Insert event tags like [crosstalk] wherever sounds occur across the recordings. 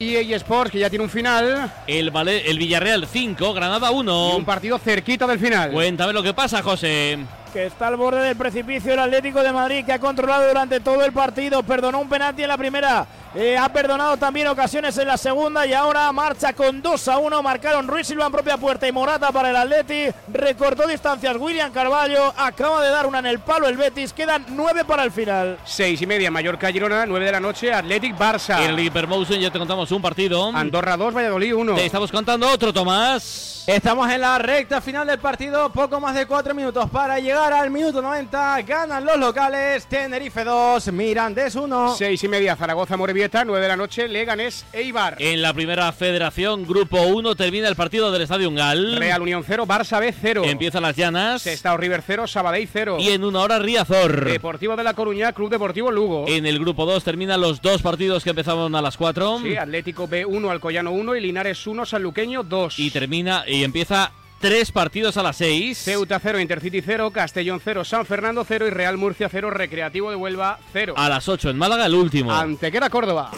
EA Sports, que ya tiene un final. El, el Villarreal 5, Granada 1. un partido cerquito del final. Cuéntame lo que pasa, José que está al borde del precipicio el Atlético de Madrid, que ha controlado durante todo el partido, perdonó un penalti en la primera, eh, ha perdonado también ocasiones en la segunda y ahora marcha con 2 a 1, marcaron Ruiz Silva en propia puerta y Morata para el Atleti, recortó distancias William Carballo, acaba de dar una en el palo el Betis, quedan 9 para el final. 6 y media, Mallorca Girona, 9 de la noche, Athletic Barça. En el Hypermotion ya te contamos un partido. Andorra 2, Valladolid 1. Te estamos contando otro, Tomás. Estamos en la recta final del partido, poco más de 4 minutos para llegar al minuto 90. Ganan los locales, Tenerife 2, Mirandés 1. 6 y media, Zaragoza Morevieta, 9 de la noche, Leganés Eibar. En la primera federación, grupo 1, termina el partido del Estadio Ungal. Real Unión 0, Barça B 0. Empiezan las llanas. Estado River 0, Sabadell 0. Y en una hora Riazor. Deportivo de la Coruña, Club Deportivo Lugo. En el grupo 2 terminan los dos partidos que empezaban a las 4. Sí, Atlético B 1, Alcoyano 1 y Linares 1, Sanluqueño 2. Y termina y empieza tres partidos a las seis. Ceuta 0, Intercity 0, Castellón 0, San Fernando 0 y Real Murcia 0, Recreativo de Huelva 0. A las 8 en Málaga el último. Antequera Córdoba.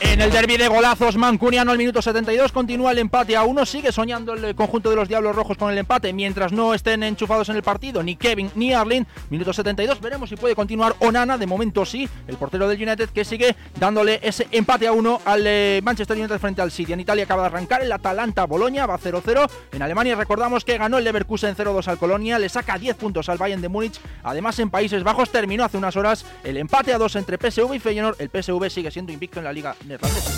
En el derby de golazos, Mancuniano al minuto 72 continúa el empate a uno. Sigue soñando el conjunto de los Diablos Rojos con el empate mientras no estén enchufados en el partido ni Kevin ni Arlene. Minuto 72, veremos si puede continuar Onana. De momento sí, el portero del United que sigue dándole ese empate a uno al eh, Manchester United frente al City. En Italia acaba de arrancar el Atalanta Boloña, va 0-0. En Alemania recordamos que ganó el Leverkusen 0-2 al Colonia, le saca 10 puntos al Bayern de Múnich. Además, en Países Bajos terminó hace unas horas el empate a 2 entre PSV y Feyenoord. El PSV sigue siendo invicto en la Liga Neerlandesa.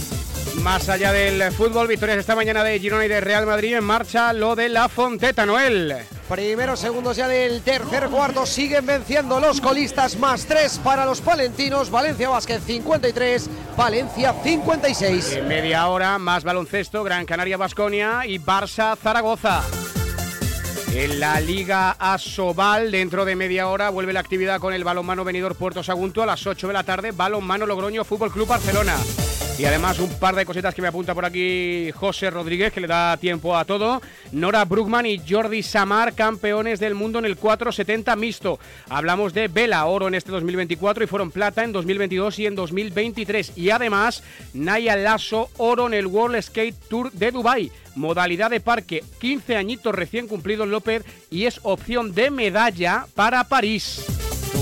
Más allá del fútbol, victorias esta mañana de Girona y de Real Madrid en marcha lo de la Fonteta, Noel. Primeros segundos ya del tercer cuarto, siguen venciendo los colistas, más 3 para los palentinos, Valencia Vázquez 53, Valencia 56. En media hora, más baloncesto, Gran Canaria Basconia y Barça Zaragoza. En la Liga Asobal, dentro de media hora, vuelve la actividad con el balonmano venidor Puerto Sagunto a las 8 de la tarde, balonmano Logroño Fútbol Club Barcelona. Y además un par de cositas que me apunta por aquí José Rodríguez, que le da tiempo a todo. Nora Brugman y Jordi Samar, campeones del mundo en el 470 mixto. Hablamos de Vela, oro en este 2024 y fueron plata en 2022 y en 2023. Y además, Naya Lasso, oro en el World Skate Tour de Dubai modalidad de parque, 15 añitos recién cumplidos López y es opción de medalla para París.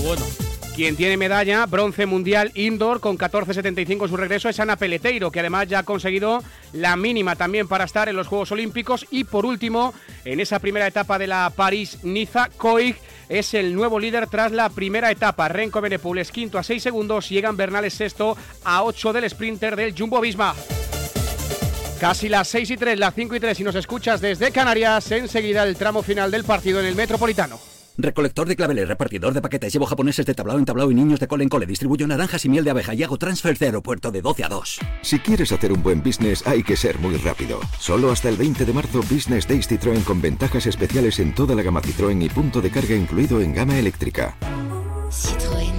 Bueno. Quien tiene medalla, bronce mundial indoor con 14.75 en su regreso es Ana Peleteiro, que además ya ha conseguido la mínima también para estar en los Juegos Olímpicos. Y por último, en esa primera etapa de la París-Niza, Coig es el nuevo líder tras la primera etapa. Renko Benepul es quinto a 6 segundos y Egan Bernal sexto a 8 del sprinter del Jumbo Visma. Casi las 6 y 3, las 5 y 3 si nos escuchas desde Canarias, enseguida el tramo final del partido en el Metropolitano. Recolector de claveles, repartidor de paquetes, llevo japoneses de tablao en tablao y niños de cole en cole, distribuyo naranjas y miel de abeja y hago transfer de aeropuerto de 12 a 2. Si quieres hacer un buen business hay que ser muy rápido. Solo hasta el 20 de marzo Business Days Citroën con ventajas especiales en toda la gama Citroën y punto de carga incluido en gama eléctrica. Citroën.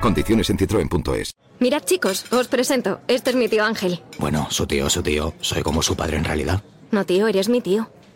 Condiciones en citroen.es. Mirad chicos, os presento. Este es mi tío Ángel. Bueno, su tío, su tío. Soy como su padre en realidad. No, tío, eres mi tío.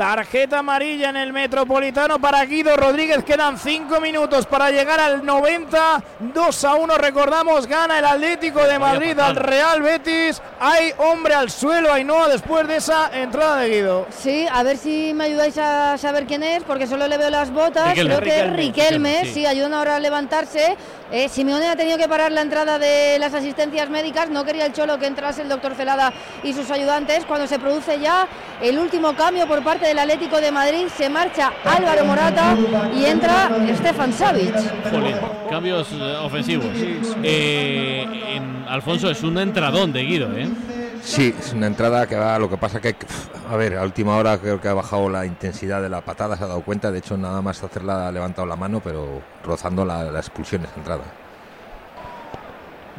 Tarjeta amarilla en el Metropolitano para Guido Rodríguez. Quedan 5 minutos para llegar al 90. 2 a 1. Recordamos, gana el Atlético de Madrid al Real Betis. Hay hombre al suelo, Ainhoa, después de esa entrada de Guido. Sí, a ver si me ayudáis a saber quién es, porque solo le veo las botas. Creo que es Riquelme. Sí. ayudan ahora a levantarse. Eh, Simeone ha tenido que parar la entrada de las asistencias médicas. No quería el Cholo que entrase el doctor Celada y sus ayudantes. Cuando se produce ya el último cambio por parte del Atlético de Madrid, se marcha Álvaro Morata y entra Stefan Savic. cambios eh, ofensivos. Eh, Alfonso es un entradón de Guido, ¿eh? Sí, es una entrada que va, lo que pasa que, a ver, a última hora creo que ha bajado la intensidad de la patada, se ha dado cuenta, de hecho nada más hacerla ha levantado la mano, pero rozando la, expulsión esa entrada.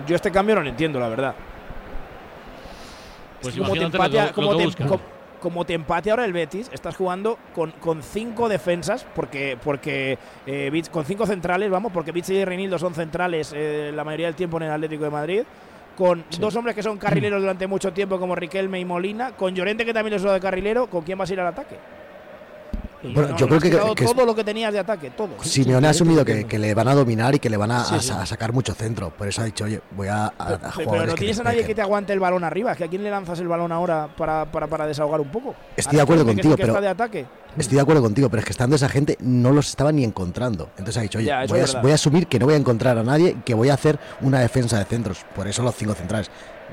Yo este cambio no lo entiendo, la verdad. Pues como te, como te empate ahora el Betis, estás jugando con, con cinco defensas, porque, porque eh, con cinco centrales, vamos, porque Beach y Reinildo son centrales eh, la mayoría del tiempo en el Atlético de Madrid. Con dos hombres que son carrileros durante mucho tiempo, como Riquelme y Molina. Con Llorente, que también es uno de carrilero. ¿Con quién vas a ir al ataque? Bueno, yo creo que, todo lo que tenías de ataque, todo. Simeone ha asumido que, le van a dominar y que le van a, sacar mucho centro. Por eso ha dicho, oye, voy a, Pero no tienes a nadie que te aguante el balón arriba. que ¿A quién le lanzas el balón ahora para, para, desahogar un poco? Estoy de acuerdo contigo, pero. de ataque? Estoy de acuerdo contigo, pero es que estando esa gente no los estaba ni encontrando. Entonces ha dicho, oye, voy, a, asumir que no voy a encontrar a nadie, que voy a hacer una defensa de centros. Por eso los cinco centrales.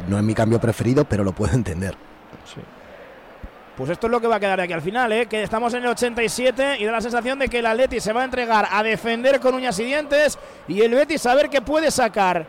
No es mi cambio preferido, pero lo puedo entender. Sí. Pues esto es lo que va a quedar aquí al final, ¿eh? que estamos en el 87 y da la sensación de que el Atleti se va a entregar a defender con uñas y dientes y el Betis a ver qué puede sacar.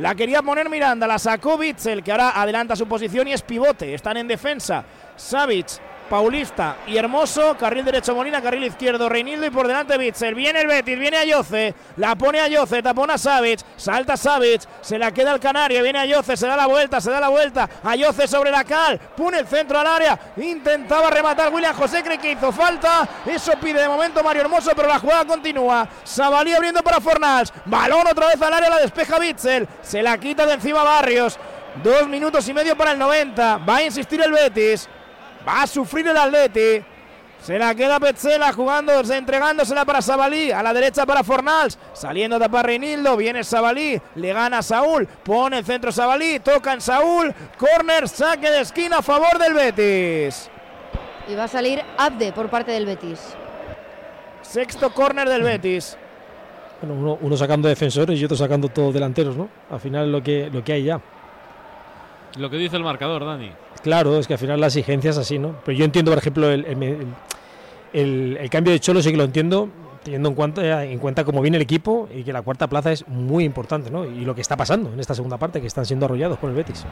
La quería poner Miranda, la sacó Bitzel, que ahora adelanta su posición y es pivote. Están en defensa. Savic Paulista y Hermoso, carril derecho Molina, carril izquierdo Reinildo y por delante Bitzel. Viene el Betis, viene Ayoce, la pone Ayoce, tapona Savic, salta Savic, se la queda el Canario, viene Ayoce, se da la vuelta, se da la vuelta, Ayoce sobre la cal, pone el centro al área, intentaba rematar William José, cree que hizo falta, eso pide de momento Mario Hermoso, pero la jugada continúa. Sabalí abriendo para Fornals, balón otra vez al área, la despeja Bitzel, se la quita de encima Barrios. Dos minutos y medio para el 90. Va a insistir el Betis. Va a sufrir el Atleti. Se la queda Petzela jugando, entregándosela para Sabalí. A la derecha para Fornals. Saliendo de Reinildo. Viene Sabalí. Le gana Saúl. Pone el centro Sabalí. Toca en Saúl. Corner, saque de esquina a favor del Betis. Y va a salir Abde por parte del Betis. Sexto corner del Betis. Bueno, uno, sacando defensores y otro sacando todos delanteros, ¿no? Al final lo que, lo que hay ya. Lo que dice el marcador, Dani. Claro, es que al final la exigencia es así, ¿no? Pero yo entiendo, por ejemplo, el, cambio de Cholo sí que lo entiendo, teniendo en cuenta, en cuenta cómo viene el equipo y que la cuarta plaza es muy importante, ¿no? Y lo que está pasando en esta segunda parte, que están siendo arrollados por el Betis.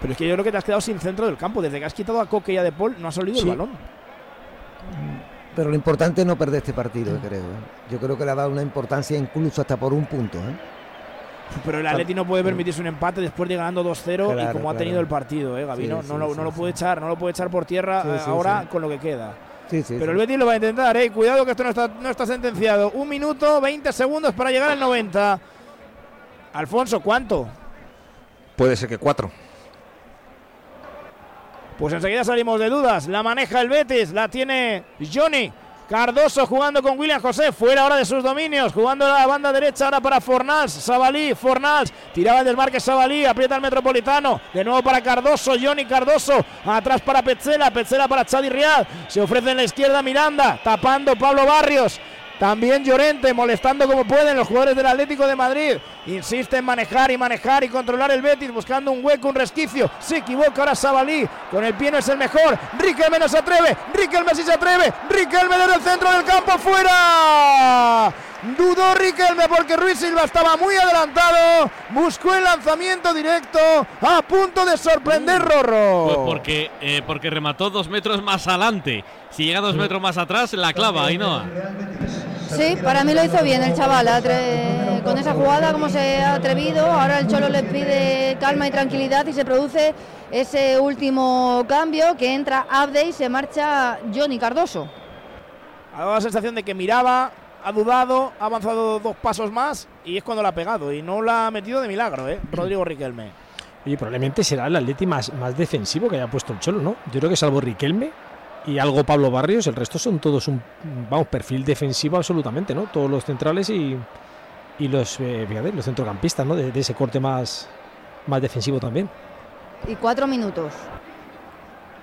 Pero es que yo creo que te has quedado sin centro del campo. Desde que has quitado a Coque y a De Paul, no has salido el balón. Pero lo importante es no perder este partido, creo. ¿eh? Yo creo que le ha dado una importancia incluso hasta por un punto. ¿eh? Pero el Atleti no puede permitirse un empate después de ganando 2-0 y como ha tenido el partido, ¿eh, Gaby? no, lo, puede echar, no lo puede echar por tierra ahora con lo que queda. Pero el Betis lo va a intentar, ¿eh? Cuidado que esto no está, no está sentenciado. Un minuto, 20 segundos para llegar al 90. Alfonso, ¿cuánto? Puede ser que cuatro. Pues enseguida salimos de dudas. La maneja el Betis, la tiene Johnny. Cardoso jugando con William José, fuera ahora de sus dominios, jugando a la banda derecha ahora para Fornals, Sabalí, Fornals, tiraba el desmarque Sabalí, aprieta el Metropolitano, de nuevo para Cardoso, Johnny Cardoso, atrás para Petzela, Petzela para Chadi Rial, se ofrece en la izquierda Miranda, tapando Pablo Barrios, también Llorente molestando como pueden los jugadores del Atlético de Madrid. Insiste en manejar y manejar y controlar el Betis buscando un hueco, un resquicio. Se equivoca ahora Sabalí. Con el pie no es el mejor. Riquelme no se atreve. Riquelme sí se atreve. Riquelme desde el centro del campo fuera. Dudó Riquelme porque Ruiz Silva estaba muy adelantado. Buscó el lanzamiento directo. A punto de sorprender mm. Rorro. Pues porque, eh, porque remató dos metros más adelante. Si llega dos metros más atrás, la clava, no Sí, para mí lo hizo bien el chaval. Con esa jugada, como se ha atrevido. Ahora el Cholo le pide calma y tranquilidad y se produce ese último cambio que entra Abde y se marcha Johnny Cardoso. Ha dado la sensación de que miraba, ha dudado, ha avanzado dos pasos más y es cuando la ha pegado. Y no la ha metido de milagro, ¿eh? Rodrigo Riquelme. Oye, probablemente será el Atleti más, más defensivo que haya puesto el Cholo, ¿no? Yo creo que salvo Riquelme, y algo Pablo Barrios, el resto son todos un vamos, perfil defensivo absolutamente, ¿no? Todos los centrales y, y los, eh, los centrocampistas, ¿no? De, ese corte más, más defensivo también. Y cuatro minutos.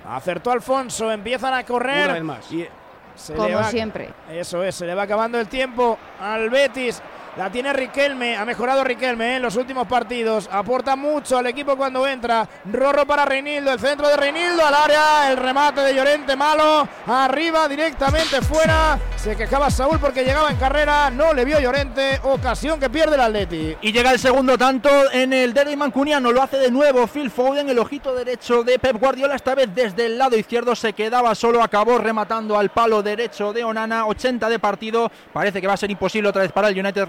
Acertó Alfonso, empiezan a correr. más. Y Como siempre. Eso es, se le va acabando el tiempo al Betis. La tiene Riquelme, ha mejorado Riquelme ¿eh? en los últimos partidos. Aporta mucho al equipo cuando entra. Rorro para Reinildo, el centro de Reinildo al área. El remate de Llorente malo. Arriba, directamente fuera. Se quejaba Saúl porque llegaba en carrera. No le vio Llorente. Ocasión que pierde el Atleti. Y llega el segundo tanto en el derby mancuniano. Lo hace de nuevo Phil Foden, el ojito derecho de Pep Guardiola. Esta vez desde el lado izquierdo se quedaba solo. Acabó rematando al palo derecho de Onana. 80 de partido. Parece que va a ser imposible otra vez para el United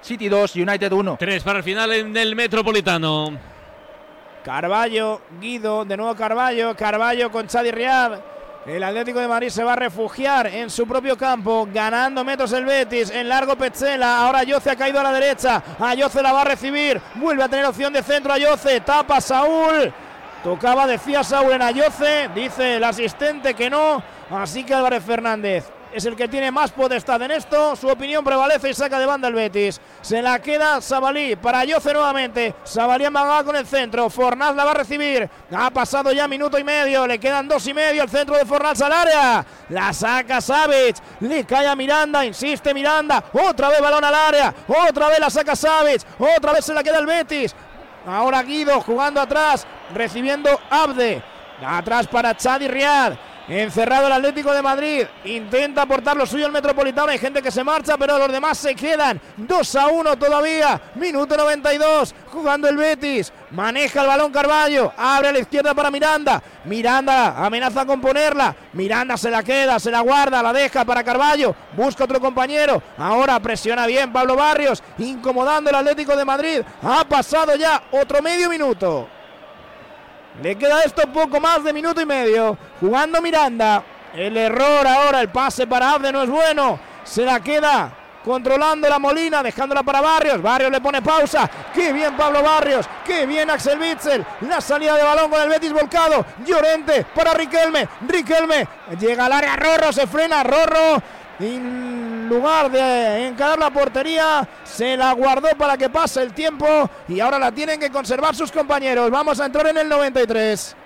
City 2, United 1. 3 para el final en el Metropolitano. Carballo, Guido, de nuevo Carballo, Carballo con Chadi Riad. El Atlético de Madrid se va a refugiar en su propio campo, ganando metros el Betis, en largo Petzela, ahora Ayoce ha caído a la derecha, Ayoce la va a recibir, vuelve a tener opción de centro Ayoce, tapa Saúl, tocaba, decía Saúl en Ayoce, dice el asistente que no, así que Álvarez Fernández es el que tiene más potestad en esto. Su opinión prevalece y saca de banda el Betis. Se la queda Sabalí para Yoce nuevamente. Sabalí amagada con el centro. Fornaz la va a recibir. Ha pasado ya minuto y medio. Le quedan dos y medio. El centro de Fornaz al área. La saca Savic. Le cae a Miranda. Insiste Miranda. Otra vez balón al área. Otra vez la saca Savic. Otra vez se la queda el Betis. Ahora Guido jugando atrás. Recibiendo Abde. Atrás para Chadi Riad. Encerrado el Atlético de Madrid. Intenta aportar lo suyo el Metropolitano. Hay gente que se marcha, pero los demás se quedan. 2 a 1 todavía. Minuto 92. Jugando el Betis. Maneja el balón Carballo. Abre a la izquierda para Miranda. Miranda amenaza con ponerla. Miranda se la queda, se la guarda, la deja para Carballo. Busca otro compañero. Ahora presiona bien Pablo Barrios. Incomodando el Atlético de Madrid. Ha pasado ya otro medio minuto. Le queda esto poco más de minuto y medio. Jugando Miranda. El error ahora, el pase para Abde no es bueno. Se la queda controlando la Molina, dejándola para Barrios. Barrios le pone pausa. Qué bien Pablo Barrios. Qué bien Axel Witzel. La salida de balón con el Betis volcado. Llorente para Riquelme. Riquelme llega al área. Rorro se frena. Rorro en lugar de encarar la portería, se la guardó para que pase el tiempo y ahora la tienen que conservar sus compañeros. Vamos a entrar en el 93.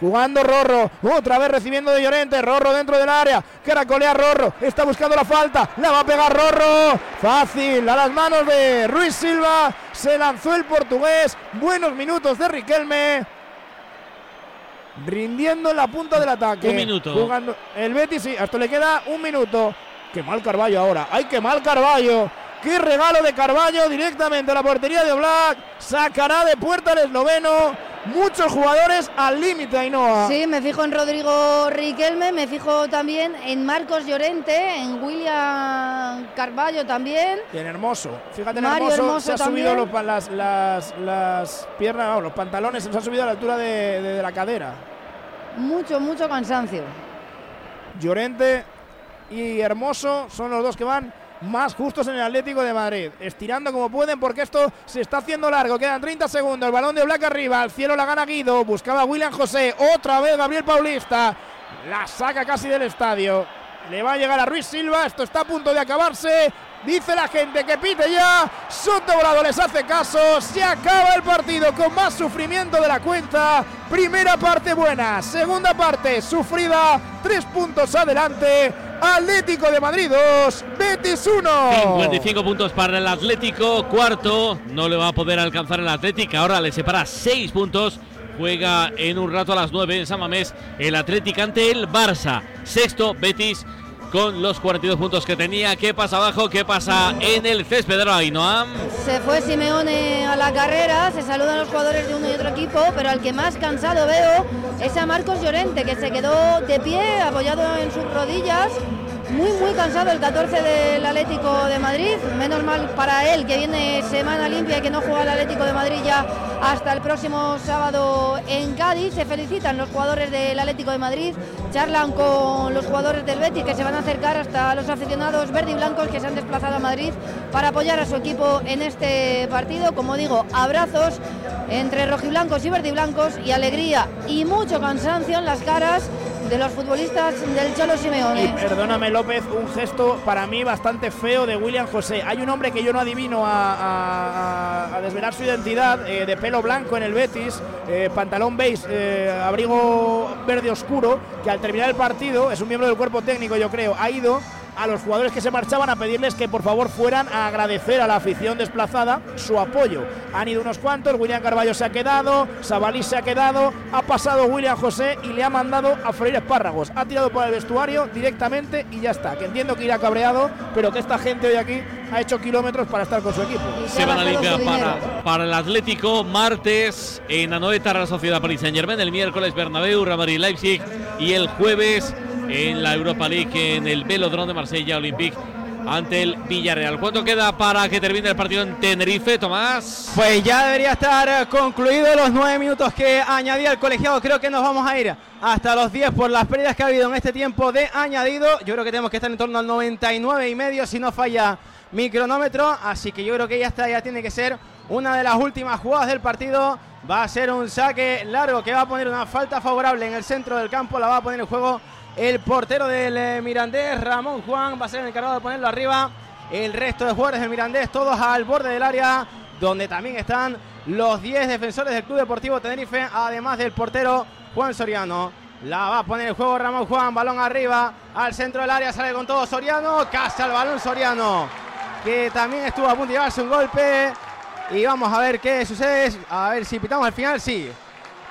Jugando Rorro, otra vez recibiendo de Llorente, Rorro dentro del área, caracolea Rorro, está buscando la falta, la va a pegar Rorro, fácil, a las manos de Ruiz Silva, se lanzó el portugués, buenos minutos de Riquelme, rindiendo en la punta del ataque. Un minuto. Jugando el Betis, sí, hasta le queda un minuto. Mal Carballo ahora. ¡Ay, qué mal Carballo! ¡Qué regalo de Carballo directamente a la portería de Black! Sacará de puerta el esloveno. Muchos jugadores al límite, Ainhoa. Sí, me fijo en Rodrigo Riquelme, me fijo también en Marcos Llorente, en William Carballo también. Y en Hermoso. Fíjate en Hermoso, se ha subido las, las, piernas, los pantalones se han subido a la altura de la cadera. Mucho, mucho cansancio. Llorente y Hermoso son los dos que van más justos en el Atlético de Madrid. Estirando como pueden porque esto se está haciendo largo. Quedan 30 segundos. El balón de Black arriba. Al cielo la gana Guido. Buscaba William José. Otra vez Gabriel Paulista. La saca casi del estadio. Le va a llegar a Ruiz Silva. Esto está a punto de acabarse. Dice la gente que pite ya. Soto Bravo les hace caso. Se acaba el partido con más sufrimiento de la cuenta. Primera parte buena. Segunda parte sufrida. Tres puntos adelante. Atlético de Madrid 2, Betis 1. 55 puntos para el Atlético. Cuarto, no le va a poder alcanzar el Atlético. Ahora le separa 6 puntos. Juega en un rato a las 9 en San Mamés el Atlético ante el Barça. Sexto, Betis con los 42 puntos que tenía. ¿Qué pasa abajo? ¿Qué pasa en el césped de Ainhoa? Se fue Simeone a la carrera, se saludan los jugadores de uno y otro equipo, pero al que más cansado veo es a Marcos Llorente, que se quedó de pie, apoyado en sus rodillas muy muy cansado el 14 del Atlético de Madrid, menos mal para él que viene semana limpia y que no juega el Atlético de Madrid ya hasta el próximo sábado en Cádiz. Se felicitan los jugadores del Atlético de Madrid, charlan con los jugadores del Betis que se van a acercar hasta los aficionados verde blancos que se han desplazado a Madrid para apoyar a su equipo en este partido. Como digo, abrazos entre rojiblancos y verdiblancos y alegría y mucho cansancio en las caras de los futbolistas del Cholo Simeone. Perdóname López, un gesto para mí bastante feo de William José. Hay un hombre que yo no adivino a, desvelar su identidad, eh, de pelo blanco en el Betis, eh, pantalón beige, eh, abrigo verde oscuro, que al terminar el partido, es un miembro del cuerpo técnico yo creo, ha ido a los jugadores que se marchaban a pedirles que por favor fueran a agradecer a la afición desplazada su apoyo. Han ido unos cuantos, William Carballo se ha quedado, Sabalí se ha quedado, ha pasado William José y le ha mandado a freír espárragos. Ha tirado por el vestuario directamente y ya está. Que entiendo que irá cabreado, pero que esta gente hoy aquí ha hecho kilómetros para estar con su equipo. Se van a limpiar para, para, el Atlético martes en Anoeta la Sociedad Paris Saint Germain, el miércoles Bernabéu, Real Leipzig y el jueves en la Europa League en el Velodrome de Marsella Olympique ante el Villarreal. ¿Cuánto queda para que termine el partido en Tenerife, Tomás? Pues ya debería estar concluido los nueve minutos que añadía el colegiado. Creo que nos vamos a ir hasta los 10 por las pérdidas que ha habido en este tiempo de añadido. Yo creo que tenemos que estar en torno al 99 y medio si no falla mi cronómetro. Así que yo creo que ya está, ya tiene que ser una de las últimas jugadas del partido. Va a ser un saque largo que va a poner una falta favorable en el centro del campo. La va a poner en juego el portero del eh, Mirandés, Ramón Juan, va a ser el encargado de ponerlo arriba. El resto de jugadores del Mirandés, todos al borde del área, donde también están los 10 defensores del Club Deportivo Tenerife, además del portero Juan Soriano. La va a poner en juego Ramón Juan, balón arriba, al centro del área, sale con todo Soriano, casa el balón Soriano, que también estuvo a punto de llevarse un golpe. Y vamos a ver qué sucede, a ver si pitamos al final, sí.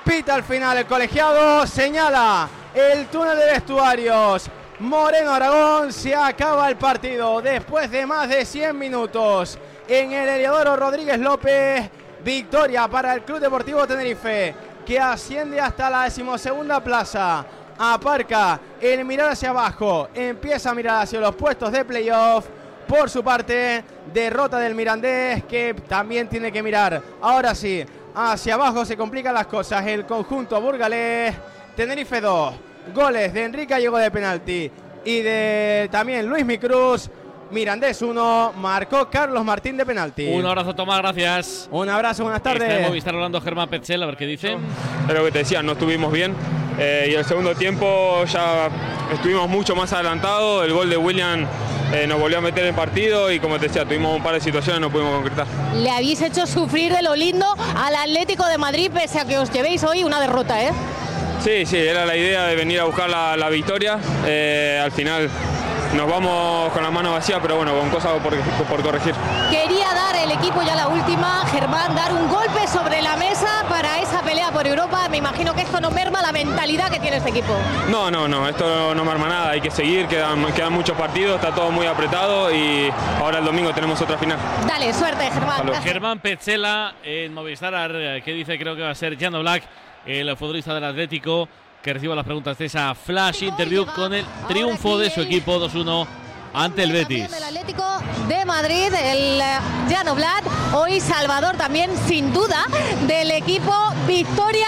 Pita al final el colegiado, señala el túnel de vestuarios. Moreno Aragón se acaba el partido después de más de 100 minutos. En el Heliodoro Rodríguez López, victoria para el Club Deportivo Tenerife, que asciende hasta la decimosegunda plaza. Aparca el mirar hacia abajo, empieza a mirar hacia los puestos de playoff. Por su parte, derrota del Mirandés, que también tiene que mirar. Ahora sí, hacia abajo se complican las cosas. El conjunto burgalés, Tenerife 2, goles de Enrique llegó de penalti y de también Luis Micruz. Mirandés 1, marcó Carlos Martín de penalti. Un abrazo, Tomás, gracias. Un abrazo, buenas tardes. Está Movistar hablando Germán Petzel, a ver qué dice. Es lo que te decía, no estuvimos bien. Eh, y el segundo tiempo ya estuvimos mucho más adelantados. El gol de William eh, nos volvió a meter en partido y como te decía, tuvimos un par de situaciones y no pudimos concretar. Le habéis hecho sufrir de lo lindo al Atlético de Madrid, pese a que os llevéis hoy una derrota, ¿eh? Sí, sí, era la idea de venir a buscar la, victoria. Eh, al final nos vamos con las manos vacías, pero bueno, con cosas por, por, corregir. Quería dar el equipo ya la última, Germán, dar un golpe sobre la mesa para esa pelea por Europa. Me imagino que esto no merma la mentalidad que tiene este equipo. No, no, no, esto no merma nada, hay que seguir, quedan, quedan muchos partidos, está todo muy apretado y ahora el domingo tenemos otra final. Dale, suerte, Germán. Germán Petzela en Movistar, que dice creo que va a ser Jano Black el futbolista del Atlético, que reciba las preguntas de esa flash interview con el triunfo de su equipo 2-1 ante el Betis. El Atlético de Madrid, el eh, Llano Blatt, hoy Salvador también sin duda del equipo victoria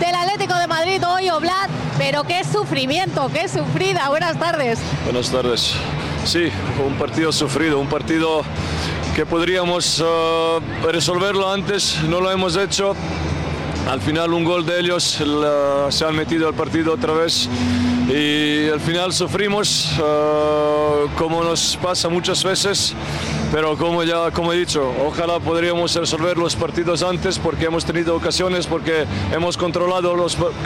del Atlético de Madrid hoy Oblat, pero qué sufrimiento, qué sufrida. Buenas tardes. Buenas tardes. Sí, un partido sufrido, un partido que podríamos eh, resolverlo antes, no lo hemos hecho al final un gol de ellos se han metido al partido otra vez y al final sufrimos eh, como nos pasa muchas veces pero como ya como he dicho ojalá podríamos resolver los partidos antes porque hemos tenido ocasiones porque hemos controlado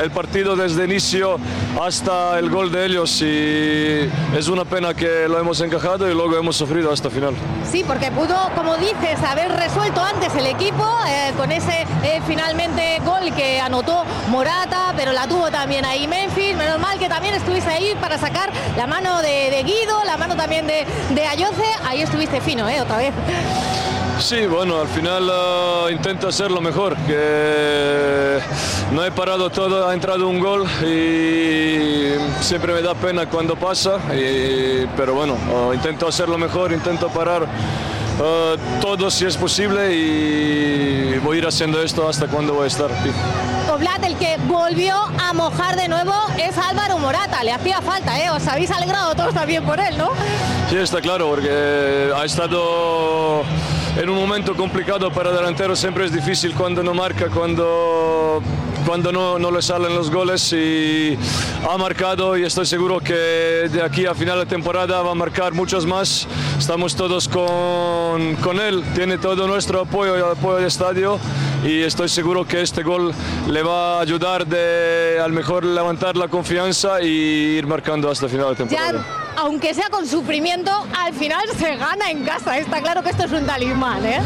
el partido desde inicio hasta el gol de ellos y es una pena que lo hemos encajado y luego hemos sufrido hasta final. Sí porque pudo como dices haber resuelto antes el equipo eh, con ese eh, finalmente gol que anotó Morata pero la tuvo también ahí Memphis. Menos mal que también estuviste ahí para sacar la mano de, Guido la mano también de, de Ayoce ahí estuviste fino ¿eh? Otra vez. Sí, bueno, al final uh, intento hacerlo mejor, que no he parado todo, ha entrado un gol y siempre me da pena cuando pasa, pero bueno, intento hacerlo mejor, intento parar uh, todo si es posible y voy a ir haciendo esto hasta cuando voy a estar. Oblat, el que volvió a mojar de nuevo es Álvaro Morata, le hacía falta, ¿eh? Os habéis alegrado todos también por él, ¿no? Sí, está claro, porque ha estado en un momento complicado para delantero, siempre es difícil cuando no marca, cuando, cuando no, no le salen los goles y ha marcado y estoy seguro que de aquí a final de temporada va a marcar muchos más. Estamos todos con, con él, tiene todo nuestro apoyo y apoyo del estadio y estoy seguro que este gol le va a ayudar de al mejor levantar la confianza y ir marcando hasta final de temporada aunque sea con sufrimiento, al final se gana en casa. Está claro que esto es un talismán, ¿eh?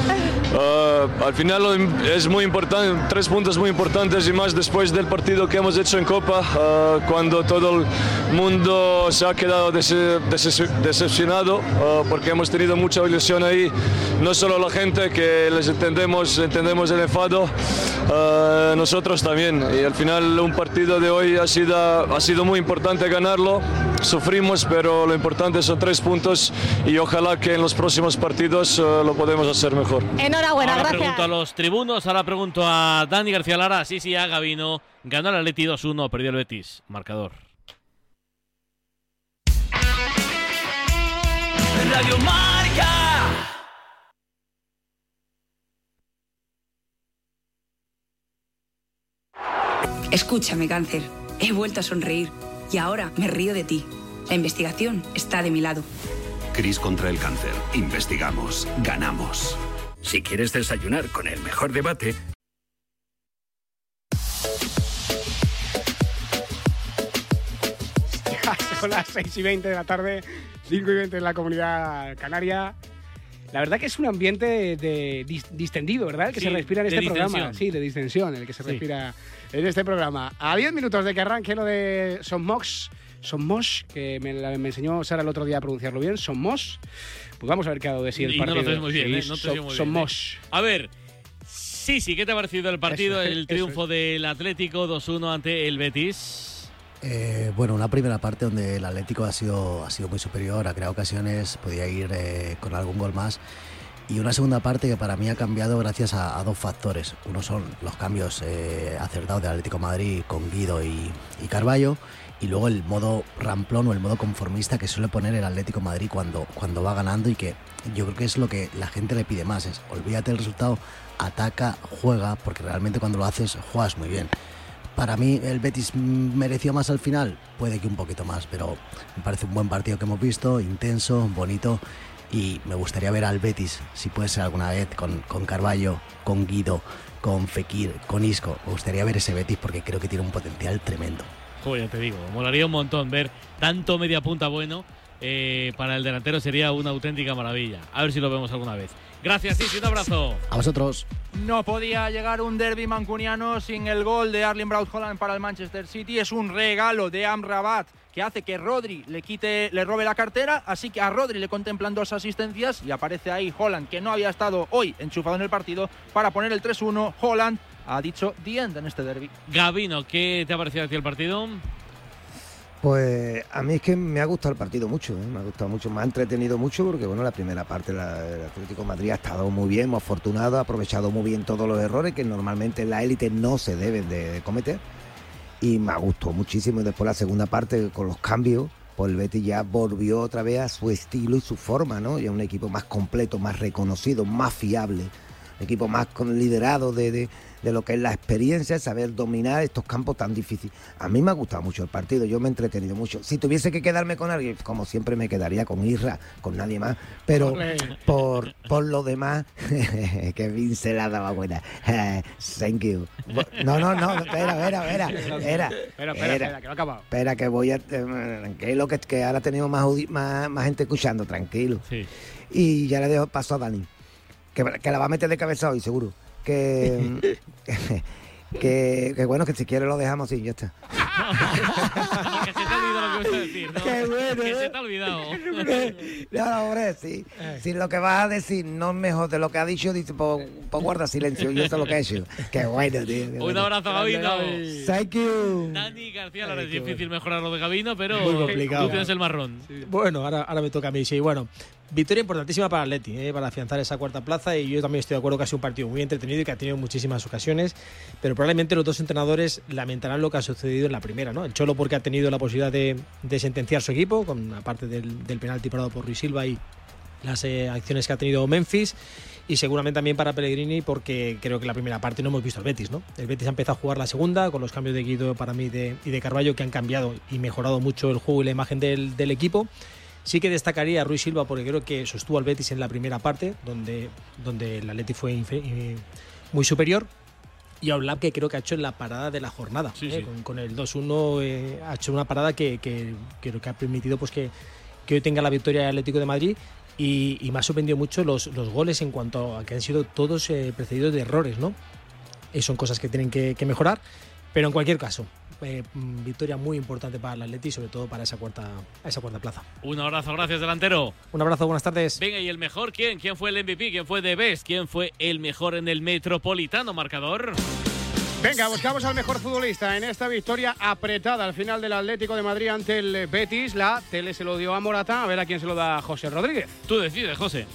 Uh, al final es muy importante, tres puntos muy importantes y más después del partido que hemos hecho en Copa, uh, cuando todo el mundo se ha quedado decepcionado uh, porque hemos tenido mucha ilusión ahí, no solo la gente que les entendemos, entendemos el enfado, nosotros también. Y al final un partido de hoy ha sido, ha sido muy importante ganarlo, sufrimos, pero pero lo importante son tres puntos y ojalá que en los próximos partidos lo podemos hacer mejor. Enhorabuena, ahora gracias. pregunto a los tribunos, ahora pregunto a Dani García Lara. Sí, sí, a Gavino. Ganó el Atleti 2-1, perdió el Betis. Marcador. Radio Marca. Escúchame, cáncer. He vuelto a sonreír y ahora me río de ti. La investigación está de mi lado. Cris contra el cáncer. Investigamos. Ganamos. Si quieres desayunar con el mejor debate, [laughs] Son las 6 y 20 de la tarde, 5 y 20 en la comunidad canaria. La verdad que es un ambiente de, distendido, ¿verdad? El que Sí, se respira en de este programa. distensión. Sí, de distensión, el que se Sí. respira en este programa. A 10 minutos de que arranque lo de Sommox, Sommosh, que me, la- me enseñó Sara el otro día a pronunciarlo bien, Sommosh. Pues vamos a ver qué ha dado de sí el Y no partido. lo haces muy bien, Sí, ¿eh? No So- bien. ¿eh? A ver, sí, sí, ¿qué te ha parecido el partido? Eso, el eso triunfo del Atlético 2-1 ante el Betis. Eh, bueno, una primera parte donde el Atlético ha sido, ha sido muy superior, ha creado ocasiones, podía ir eh, con algún gol más. Y una segunda parte que para mí ha cambiado gracias a, a dos factores. Uno son los cambios eh, acertados del Atlético de Madrid con Guido y, y Carballo. Y luego el modo ramplón o el modo conformista que suele poner el Atlético Madrid cuando, cuando va ganando y que yo creo que es lo que la gente le pide más. Es olvídate del resultado, ataca, juega, porque realmente cuando lo haces juegas muy bien. Para mí el Betis mereció más al final, puede que un poquito más, pero me parece un buen partido que hemos visto, intenso, bonito y me gustaría ver al Betis, si puede ser alguna vez, con, con Carballo, con Guido, con Fekir, con Isco. Me gustaría ver ese Betis porque creo que tiene un potencial tremendo. Joder, ya te digo, molaría un montón ver tanto media punta bueno. eh, para el delantero sería una auténtica maravilla. A ver si lo vemos alguna vez. Gracias, sí, un abrazo. A vosotros. No podía llegar un derby mancuniano sin el gol de Arling Braut Holland para el Manchester City. Es un regalo de Amrabat que hace que Rodri le quite, le robe la cartera. Así que a Rodri le contemplan dos asistencias y aparece ahí Holland, que no había estado hoy enchufado en el partido, para poner el 3-1. Holland ha dicho end en este derby. Gavino, ¿qué te ha parecido a ti el partido? Pues a mí es que me ha gustado el partido mucho, ¿eh? me ha gustado mucho, me ha entretenido mucho porque bueno, la primera parte la- el Atlético de Madrid ha estado muy bien, muy afortunado, ha aprovechado muy bien todos los errores que normalmente en la élite no se deben de cometer y me ha gustado muchísimo y después la segunda parte con los cambios, pues el Betis ya volvió otra vez a su estilo y su forma, ¿no? Y a un equipo más completo, más reconocido, más fiable, un equipo más con liderado de, de- de lo que es la experiencia, saber dominar estos campos tan difíciles. A mí me ha gustado mucho el partido, yo me he entretenido mucho. Si tuviese que quedarme con alguien, como siempre me quedaría con Isra, con nadie más, pero por, por lo demás, [laughs] que Vince la daba buena. [laughs] Thank you. No, no, no, espera, espera, espera. Espera, Espera, espera, que no ha acabado. Espera, que voy a. eh, Tranquilo, que, que ahora tenemos más, más, más gente escuchando, tranquilo. Y ya le dejo paso a Dani, que, que la va a meter de cabeza hoy, seguro. Que. [laughs] que, que bueno, que si quiere lo dejamos así, ya está. [laughs] que se te ha olvidado lo que ibas a decir, ¿no? Qué bueno, Que se ¿eh? te ha olvidado. No, hombre, sí. Si lo que vas a decir no es mejor de lo que ha dicho, dice, pues, pues guarda silencio. Y eso es lo que ha hecho. [laughs] Qué bueno, tío. qué Un bueno. abrazo, Gavino. Thank you. Dani García, ahora es difícil mejorar lo de Gavino, pero Muy complicado. tú tienes el marrón. Bueno, ahora, ahora me toca a mí, sí. Bueno, victoria importantísima para Atleti, eh, para afianzar esa cuarta plaza y yo también estoy de acuerdo que ha sido un partido muy entretenido y que ha tenido muchísimas ocasiones, pero probablemente los dos entrenadores lamentarán lo que ha sucedido en la primera, ¿no? El Cholo porque ha tenido la posibilidad de, de sentenciar su equipo, con aparte del, del penalti parado por Ruiz Silva y las eh, acciones que ha tenido Memphis y seguramente también para Pellegrini porque creo que la primera parte no hemos visto al Betis, ¿no? El Betis ha empezado a jugar la segunda con los cambios de Guido para mí de- y de Carballo que han cambiado y mejorado mucho el juego y la imagen del, del equipo. Sí que destacaría a Ruiz Silva porque creo que sostuvo al Betis en la primera parte donde, donde el Atleti fue eh, muy superior y a Oblap que creo que ha hecho en la parada de la jornada. Sí, ¿eh? sí. Con, con el 2-1 eh, ha hecho una parada que, que creo que ha permitido pues que, que hoy tenga la victoria el Atlético de Madrid y, y me ha sorprendido mucho los, los goles en cuanto a que han sido todos eh, precedidos de errores, ¿no? Eh, son cosas que tienen que, que mejorar, pero en cualquier caso, eh, victoria muy importante para el Atleti y sobre todo para esa cuarta, esa cuarta plaza. Un abrazo, gracias, delantero. Un abrazo, buenas tardes. Venga, ¿y el mejor quién? ¿Quién fue el MVP? ¿Quién fue The Best? ¿Quién fue el mejor en el Metropolitano marcador? Venga, buscamos al mejor futbolista en esta victoria apretada al final del Atlético de Madrid ante el Betis. La tele se lo dio a Morata, a ver a quién se lo da José Rodríguez. Tú decides, José.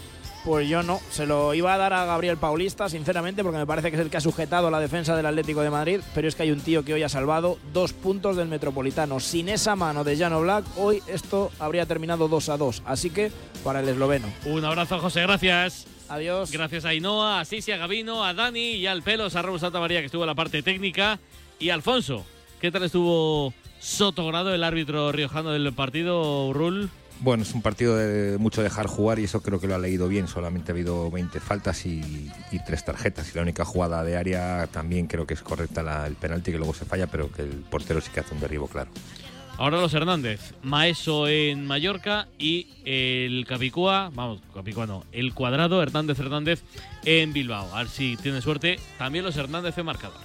Pues yo no, se lo iba a dar a Gabriel Paulista, sinceramente, porque me parece que es el que ha sujetado la defensa del Atlético de Madrid, pero es que hay un tío que hoy ha salvado dos puntos del Metropolitano. Sin esa mano de Jano Black, hoy esto habría terminado 2 a 2, así que para el esloveno. Un abrazo, José, gracias. Adiós. Gracias a Ainhoa, a Sisi, a Gabino, a Dani y al Pelos, a Raúl Santa María que estuvo en la parte técnica y Alfonso. ¿Qué tal estuvo Sotogrado, el árbitro riojano del partido, Rul? Bueno, es un partido de mucho dejar jugar y eso creo que lo ha leído bien. Solamente ha habido 20 faltas y, y tres tarjetas. Y la única jugada de área también creo que es correcta la, el penalti que luego se falla, pero que el portero sí que hace un derribo claro. Ahora los Hernández, Maeso en Mallorca y el Capicúa, vamos, Capicúa no, el cuadrado Hernández Hernández en Bilbao. A ver si tiene suerte también los Hernández en marcador.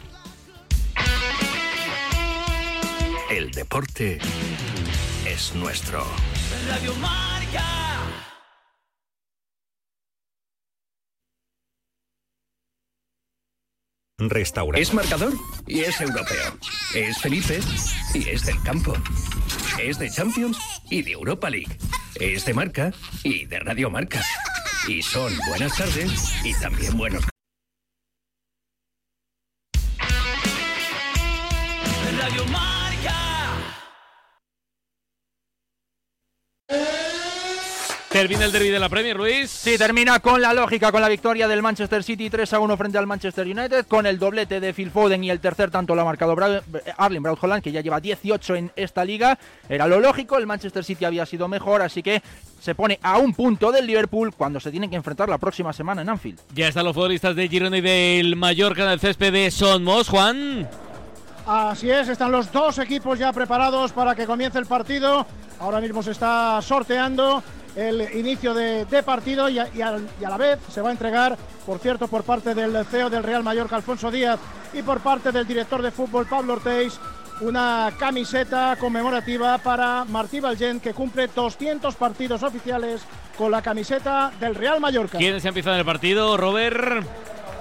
El deporte es nuestro. Radio Marca. Restaurante. Es marcador y es europeo. Es Felipe y es del campo. Es de Champions y de Europa League. Es de marca y de Radio Marca. Y son buenas tardes y también buenos. Termina el derby de la Premier, Luis. Sí, termina con la lógica, con la victoria del Manchester City 3 a 1 frente al Manchester United, con el doblete de Phil Foden y el tercer tanto lo ha marcado Bra Arlen Braut Holland, que ya lleva 18 en esta liga. Era lo lógico, el Manchester City había sido mejor, así que se pone a un punto del Liverpool cuando se tienen que enfrentar la próxima semana en Anfield. Ya están los futbolistas de Girona y del Mallorca en el césped de Sonmos, Juan. Así es, están los dos equipos ya preparados para que comience el partido. Ahora mismo se está sorteando el inicio de, de partido y a, y, a, y a, la vez se va a entregar, por cierto, por parte del CEO del Real Mallorca, Alfonso Díaz, y por parte del director de fútbol, Pablo Ortiz, una camiseta conmemorativa para Martí Valgent, que cumple 200 partidos oficiales con la camiseta del Real Mallorca. ¿Quiénes empiezan el partido, Robert?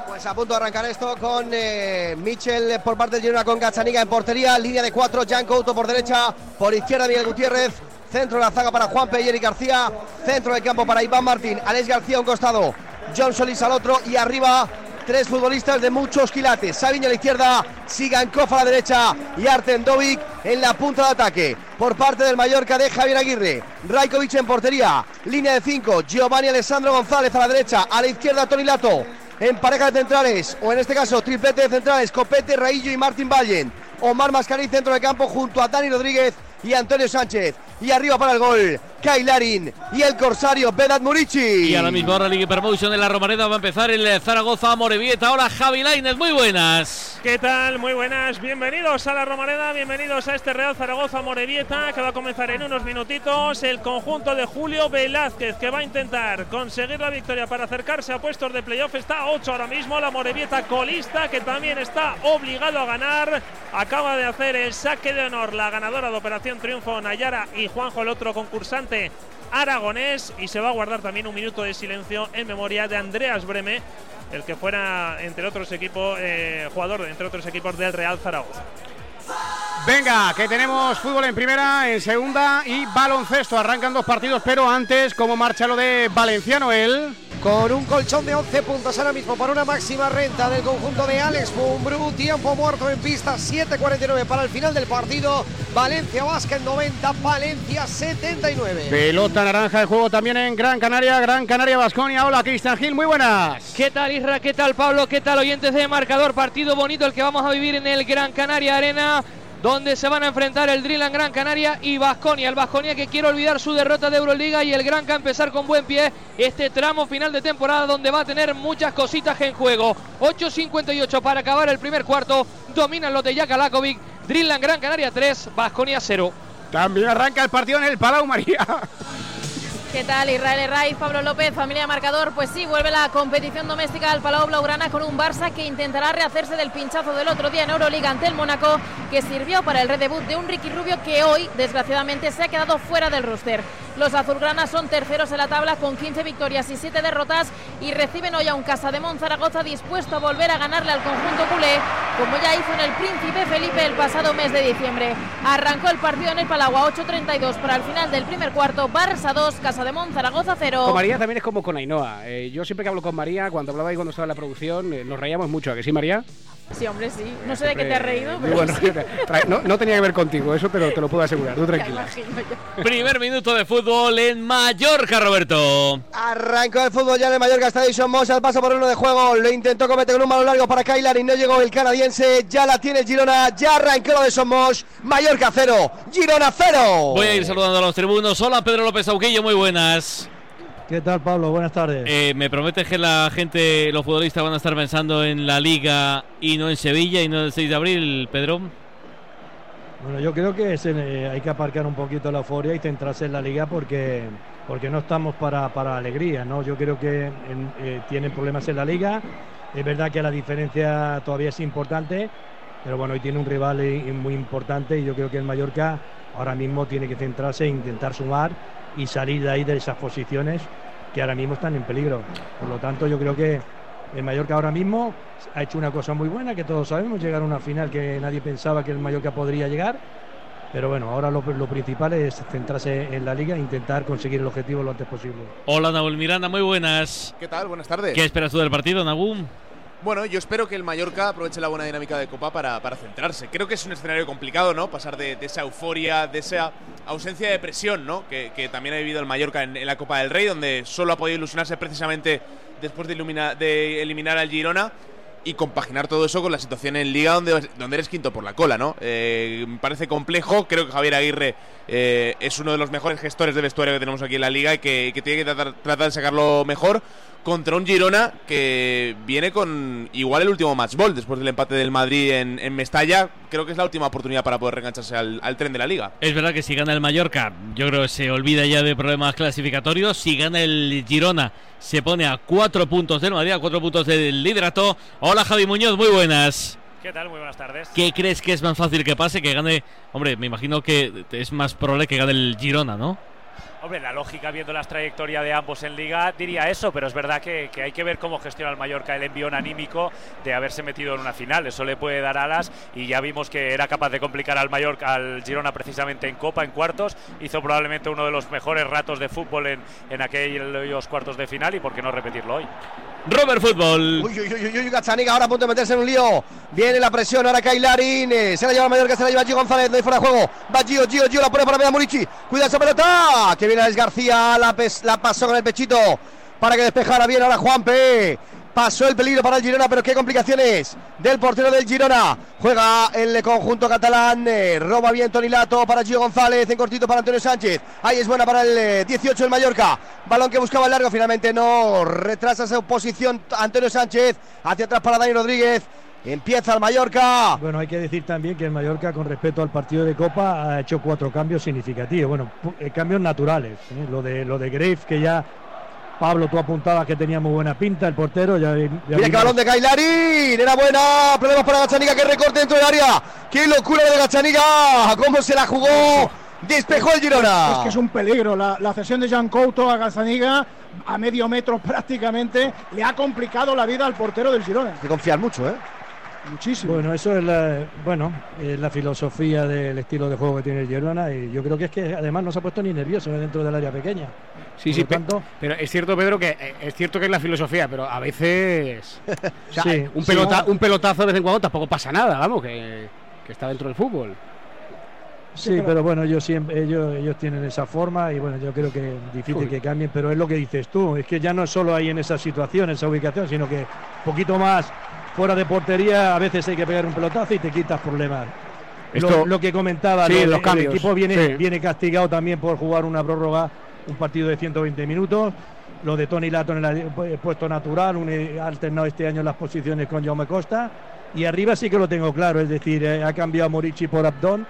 Pues a punto de arrancar esto con eh, Michel por parte del Girona con Gazzaniga en portería, línea de cuatro, Jan Couto por derecha, por izquierda Miguel Gutiérrez, centro de la zaga para Juan y Eric García, centro del campo para Iván Martín, Alex García a un costado, John Solís al otro. Y arriba tres futbolistas de muchos quilates, Sabiño a la izquierda, Sigankov a la derecha. Y Arten Dovic en la punta de ataque. Por parte del Mallorca de Javier Aguirre, Rajkovic en portería, línea de cinco, Giovanni Alessandro González a la derecha, a la izquierda Tony Lato, en pareja de centrales, o en este caso triplete de centrales, Copete, Raillo y Martín Vallen. Omar Mascarín, centro del campo, junto a Dani Rodríguez y Antonio Sánchez. Y arriba para el gol, Kailarin y el corsario Vedat Murici. Y a la misma hora, Ligue Promotion de la Romareda va a empezar el Zaragoza Morevieta. Ahora Javi Lainez, muy buenas. ¿Qué tal? Muy buenas. Bienvenidos a la Romareda, bienvenidos a este Real Zaragoza Morevieta que va a comenzar en unos minutitos. El conjunto de Julio Velázquez que va a intentar conseguir la victoria para acercarse a puestos de playoff. Está a 8 ahora mismo. La Morevieta colista que también está obligado a ganar. Acaba de hacer el saque de honor la ganadora de Operación Triunfo, Nayara y Juanjo, el otro concursante aragonés. Y se va a guardar también un minuto de silencio en memoria de Andreas Breme, el que fuera, entre otros equipos, eh, jugador, entre otros equipos del Real Zaragoza. Venga, que tenemos fútbol en primera, en segunda y baloncesto. Arrancan dos partidos, pero antes, ¿cómo marcha lo de Valenciano él? Con un colchón de 11 puntos ahora mismo por una máxima renta del conjunto de Alex Bumbrú. Tiempo muerto en pista, 7.49 para el final del partido. Valencia Vázquez 90, Valencia 79. Pelota naranja de juego también en Gran Canaria, Gran Canaria Vasconia. Hola, Cristian Gil, muy buenas. ¿Qué tal, Isra? ¿Qué tal, Pablo? ¿Qué tal, oyentes de marcador? Partido bonito el que vamos a vivir en el Gran Canaria Arena donde se van a enfrentar el Drill Gran Canaria y Vasconia. El Vasconia que quiere olvidar su derrota de Euroliga y el Granca empezar con buen pie este tramo final de temporada donde va a tener muchas cositas en juego. 8.58 para acabar el primer cuarto. Dominan los de Jakalakovic. Drill Gran Canaria 3, Vasconia 0. También arranca el partido en el Palau María. [laughs] ¿Qué tal Israel Herraiz, Pablo López, familia marcador? Pues sí, vuelve la competición doméstica al Palau Blaugrana con un Barça que intentará rehacerse del pinchazo del otro día en Euroliga ante el Mónaco, que sirvió para el redebut de un Ricky Rubio que hoy, desgraciadamente, se ha quedado fuera del roster. Los azulgranas son terceros en la tabla con 15 victorias y 7 derrotas y reciben hoy a un Casa de Monzaragoza dispuesto a volver a ganarle al conjunto culé, como ya hizo en el Príncipe Felipe el pasado mes de diciembre. Arrancó el partido en el Palau a 8.32 para el final del primer cuarto, Barça 2, Casa de Monzaragoza 0. Con María también es como con Ainhoa. Eh, yo siempre que hablo con María, cuando hablaba ahí cuando estaba en la producción, eh, nos reíamos mucho, ¿a que sí, María? Sí, hombre, sí. No sé de qué te has reído, pero Bueno, sí. no, no tenía que ver contigo, eso te lo, te lo puedo asegurar, tú tranquila. Primer minuto de fútbol en Mallorca, Roberto. Arrancó el fútbol ya en el Mallorca, está Edison Moss al paso por uno de juego, lo intentó cometer con un balón largo para Kailar y no llegó el canadiense, ya la tiene Girona, ya arrancó lo de Somos, Mallorca 0, Girona 0. Voy a ir saludando a los tribunos. Hola, Pedro López Auquillo, muy buenas. ¿Qué tal, Pablo? Buenas tardes. Eh, ¿Me prometes que la gente, los futbolistas van a estar pensando en la Liga y no en Sevilla y no el 6 de abril, Pedro? Bueno, yo creo que es, eh, hay que aparcar un poquito la euforia y centrarse en la liga porque, porque no estamos para, para alegría, ¿no? Yo creo que en- eh, tienen problemas en la liga. Es verdad que la diferencia todavía es importante, pero bueno, hoy tiene un rival muy importante y yo creo que el Mallorca ahora mismo tiene que centrarse e intentar sumar y salir de ahí de esas posiciones que ahora mismo están en peligro. Por lo tanto, yo creo que el Mallorca ahora mismo ha hecho una cosa muy buena, que todos sabemos, llegar a una final que nadie pensaba que el Mallorca podría llegar. Pero bueno, ahora lo, lo principal es centrarse en la liga e intentar conseguir el objetivo lo antes posible. Hola, Nahuel Miranda, muy buenas. ¿Qué tal? Buenas tardes. ¿Qué esperas tú del partido, Nagum? Bueno, yo espero que el Mallorca aproveche la buena dinámica de Copa para, centrarse. Creo que es un escenario complicado, ¿no? Pasar de, esa euforia, de esa ausencia de presión, ¿no? Que, también ha vivido el Mallorca en, la Copa del Rey, donde solo ha podido ilusionarse precisamente después de, eliminar al Girona y compaginar todo eso con la situación en Liga donde, eres quinto por la cola, ¿no? Eh, me parece complejo, creo que Javier Aguirre eh, es uno de los mejores gestores de vestuario que tenemos aquí en la Liga y que, tiene que tratar de sacarlo mejor contra un Girona que viene con igual el último match ball después del empate del Madrid en, en Mestalla. Creo que es la última oportunidad para poder reengancharse al, al tren de la Liga. Es verdad que si gana el Mallorca, yo creo que se olvida ya de problemas clasificatorios. Si gana el Girona, se pone a cuatro puntos del Madrid, a cuatro puntos del liderato. Hola, Javi Muñoz, muy buenas. ¿Qué tal? Muy buenas tardes. ¿Qué crees que es más fácil que pase? Que gane. Hombre, me imagino que es más probable que gane el Girona, ¿no? Hombre, la lógica viendo las trayectorias de ambos en liga diría eso, pero es verdad que, hay que ver cómo gestiona el Mallorca el envión anímico de haberse metido en una final. Eso le puede dar alas y ya vimos que era capaz de complicar al Mallorca, al Girona precisamente en Copa, en cuartos. Hizo probablemente uno de los mejores ratos de fútbol en aquellos cuartos de final y por qué no repetirlo hoy. Robert Fútbol. Uy, uy, uy, uy, Gazzaniga ahora a punto de meterse en un lío. Viene la presión, ahora Kailarin. eh, Se la lleva Mallorca, se la lleva Gio González. No hay fuera de juego. Va Gio, Gio, Gio, la pone para Murici. Cuida esa pelota. Que viene Alex García. La, pes- la pasó con el pechito para que despejara bien ahora Juanpe. Pasó el peligro para el Girona, pero qué complicaciones del portero del Girona. Juega el conjunto catalán. eh, roba bien Tonilato para Gio González. En cortito para Antonio Sánchez. Ahí es buena para el eh, 18 el Mallorca. Balón que buscaba el largo. Finalmente no. Retrasa esa posición Antonio Sánchez. Hacia atrás para Dani Rodríguez. Empieza el Mallorca. Bueno, hay que decir también que el Mallorca, con respecto al partido de Copa, ha hecho cuatro cambios significativos. Bueno, eh, cambios naturales. ¿eh? Lo de lo de que ya Pablo, tú apuntabas que tenía muy buena pinta, el portero. Ya, ya Mira que balón de Kailarin. Era buena. Problemas para Gachaniga que recorte dentro del área. Qué locura de Gachaniga. Cómo se la jugó. Despejó el Girona. Es que es un peligro. La, la cesión de Jean Couto a Gazzaniga a medio metro [laughs] prácticamente le ha complicado la vida al portero del Girona. Hay que confiar mucho, ¿eh? Muchísimo. Bueno, eso es la, bueno, es la filosofía del estilo de juego que tiene el Girona y yo creo que es que además no se ha puesto ni nervioso dentro del área pequeña. Sí, Por sí, tanto- pero es cierto, Pedro, que eh, es cierto que es la filosofía, pero a veces [laughs] o sea, Sí, un, sí. pelota- un pelotazo de vez en cuando tampoco pasa nada, vamos, que, que está dentro del fútbol. Sí, pero bueno, ellos siempre, ellos, ellos tienen esa forma y bueno, yo creo que es difícil Uy. que cambien, pero es lo que dices tú, es que ya no es solo ahí en esa situación, en esa ubicación, sino que poquito más fuera de portería, a veces hay que pegar un pelotazo y te quitas problemas. Esto- lo, lo que comentaba, Sí, lo de- los el cambios, equipo viene, sí. viene castigado también por jugar una prórroga, un partido de 120 minutos. Lo de Tony Lato en el pu- puesto natural, un, eh, ha alternado este año las posiciones con Jaume Costa. Y arriba sí que lo tengo claro, es decir, eh, ha cambiado Morici por Abdón.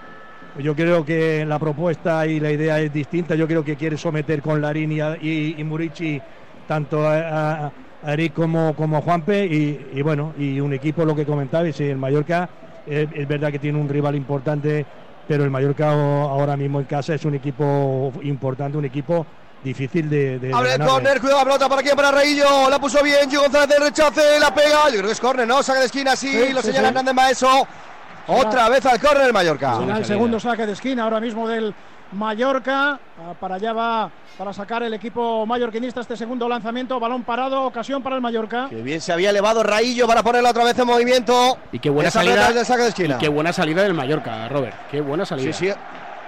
Yo creo que la propuesta y la idea es distinta. Yo creo que quiere someter con Larín y, y, y Murici tanto a Eric como, como Juanpe. Y, y bueno, y un equipo, lo que comentabais, el Mallorca eh, es verdad que tiene un rival importante pero el Mallorca ahora mismo en casa es un equipo importante, un equipo difícil de, de Abre el ganarle. córner, cuidado la pelota para aquí, para Reillo. La puso bien, Gio González del rechace, la pega. Yo creo que es córner, ¿no? Saca de esquina, sí, Sí, lo sí, señala sí. Hernández Maeso. Otra vez al córner el Mallorca. Será el segundo saque de esquina ahora mismo del Mallorca. Ah, Para allá va para sacar el equipo mallorquinista este segundo lanzamiento. Balón parado, ocasión para el Mallorca. Que bien se había elevado Raillo para ponerla otra vez en movimiento. Y qué buena Esa salida. del saque de esquina. Y qué buena salida del Mallorca, Robert. Qué buena salida. Sí, sí.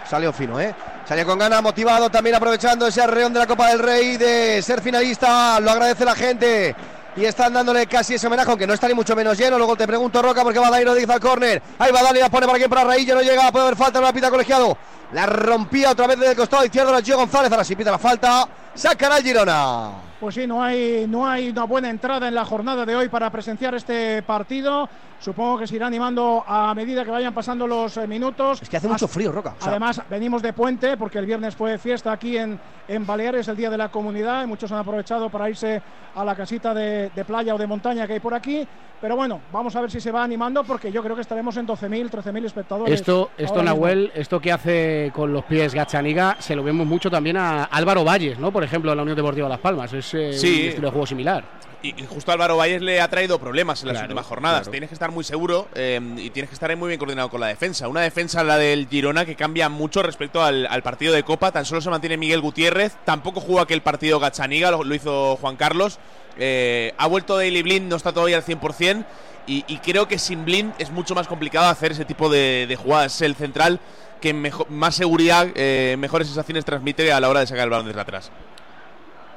Salió fino, ¿eh? Salió con ganas, motivado, también aprovechando ese arreón de la Copa del Rey de ser finalista. Lo agradece la gente. Y están dándole casi ese homenaje, aunque no está ni mucho menos lleno. Luego te pregunto, Roca, porque va Dani Rodríguez al córner. Ahí va Dani, la pone para aquí, para Raillo. No llega, puede haber falta, no la pita colegiado. La rompía otra vez desde el costado izquierdo la Gio González. Ahora sí pita la falta. Sacará el Girona. Pues sí, no hay, no hay una buena entrada en la jornada de hoy para presenciar este partido. Supongo que se irá animando a medida que vayan pasando los eh, minutos. Es que hace mucho frío, Roca. O sea, Además, venimos de puente porque el viernes fue fiesta aquí en, en Baleares, el Día de la Comunidad, y muchos han aprovechado para irse a la casita de, de playa o de montaña que hay por aquí. Pero bueno, vamos a ver si se va animando porque yo creo que estaremos en 12.000, 13.000 espectadores. Esto, esto mismo. Nahuel, esto que hace con los pies Gachaniga, se lo vemos mucho también a Álvaro Valles, ¿no? Por ejemplo, en la Unión Deportiva Las Palmas. Es eh, Sí. un estilo de juego similar. Y, y justo Álvaro Valles le ha traído problemas en las Claro, últimas jornadas. claro. Tienes que estar muy seguro eh, y tienes que estar ahí muy bien coordinado con la defensa. Una defensa, la del Girona, que cambia mucho respecto al, al partido de Copa. Tan solo se mantiene Miguel Gutiérrez. Tampoco jugó aquel partido Gachaniga, lo, lo hizo Juan Carlos. Eh, ha vuelto Daily Blind, no está todavía al 100%. Y, y creo que sin Blind es mucho más complicado hacer ese tipo de, de jugadas. Es el central que mejo- más seguridad, eh, mejores sensaciones transmite a la hora de sacar el balón desde atrás.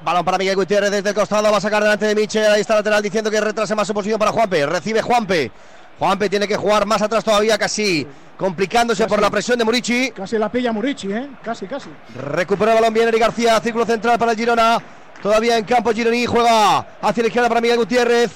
Balón para Miguel Gutiérrez desde el costado, va a sacar delante de Michel. Ahí está el lateral diciendo que retrase más su posición para Juanpe. Recibe Juanpe. Juanpe tiene que jugar más atrás todavía, casi complicándose por la presión de Murici. Casi la pilla Murici, ¿eh? Casi, casi. Recupera el balón bien Eric García, círculo central para el Girona. Todavía en campo Gironí juega hacia la izquierda para Miguel Gutiérrez.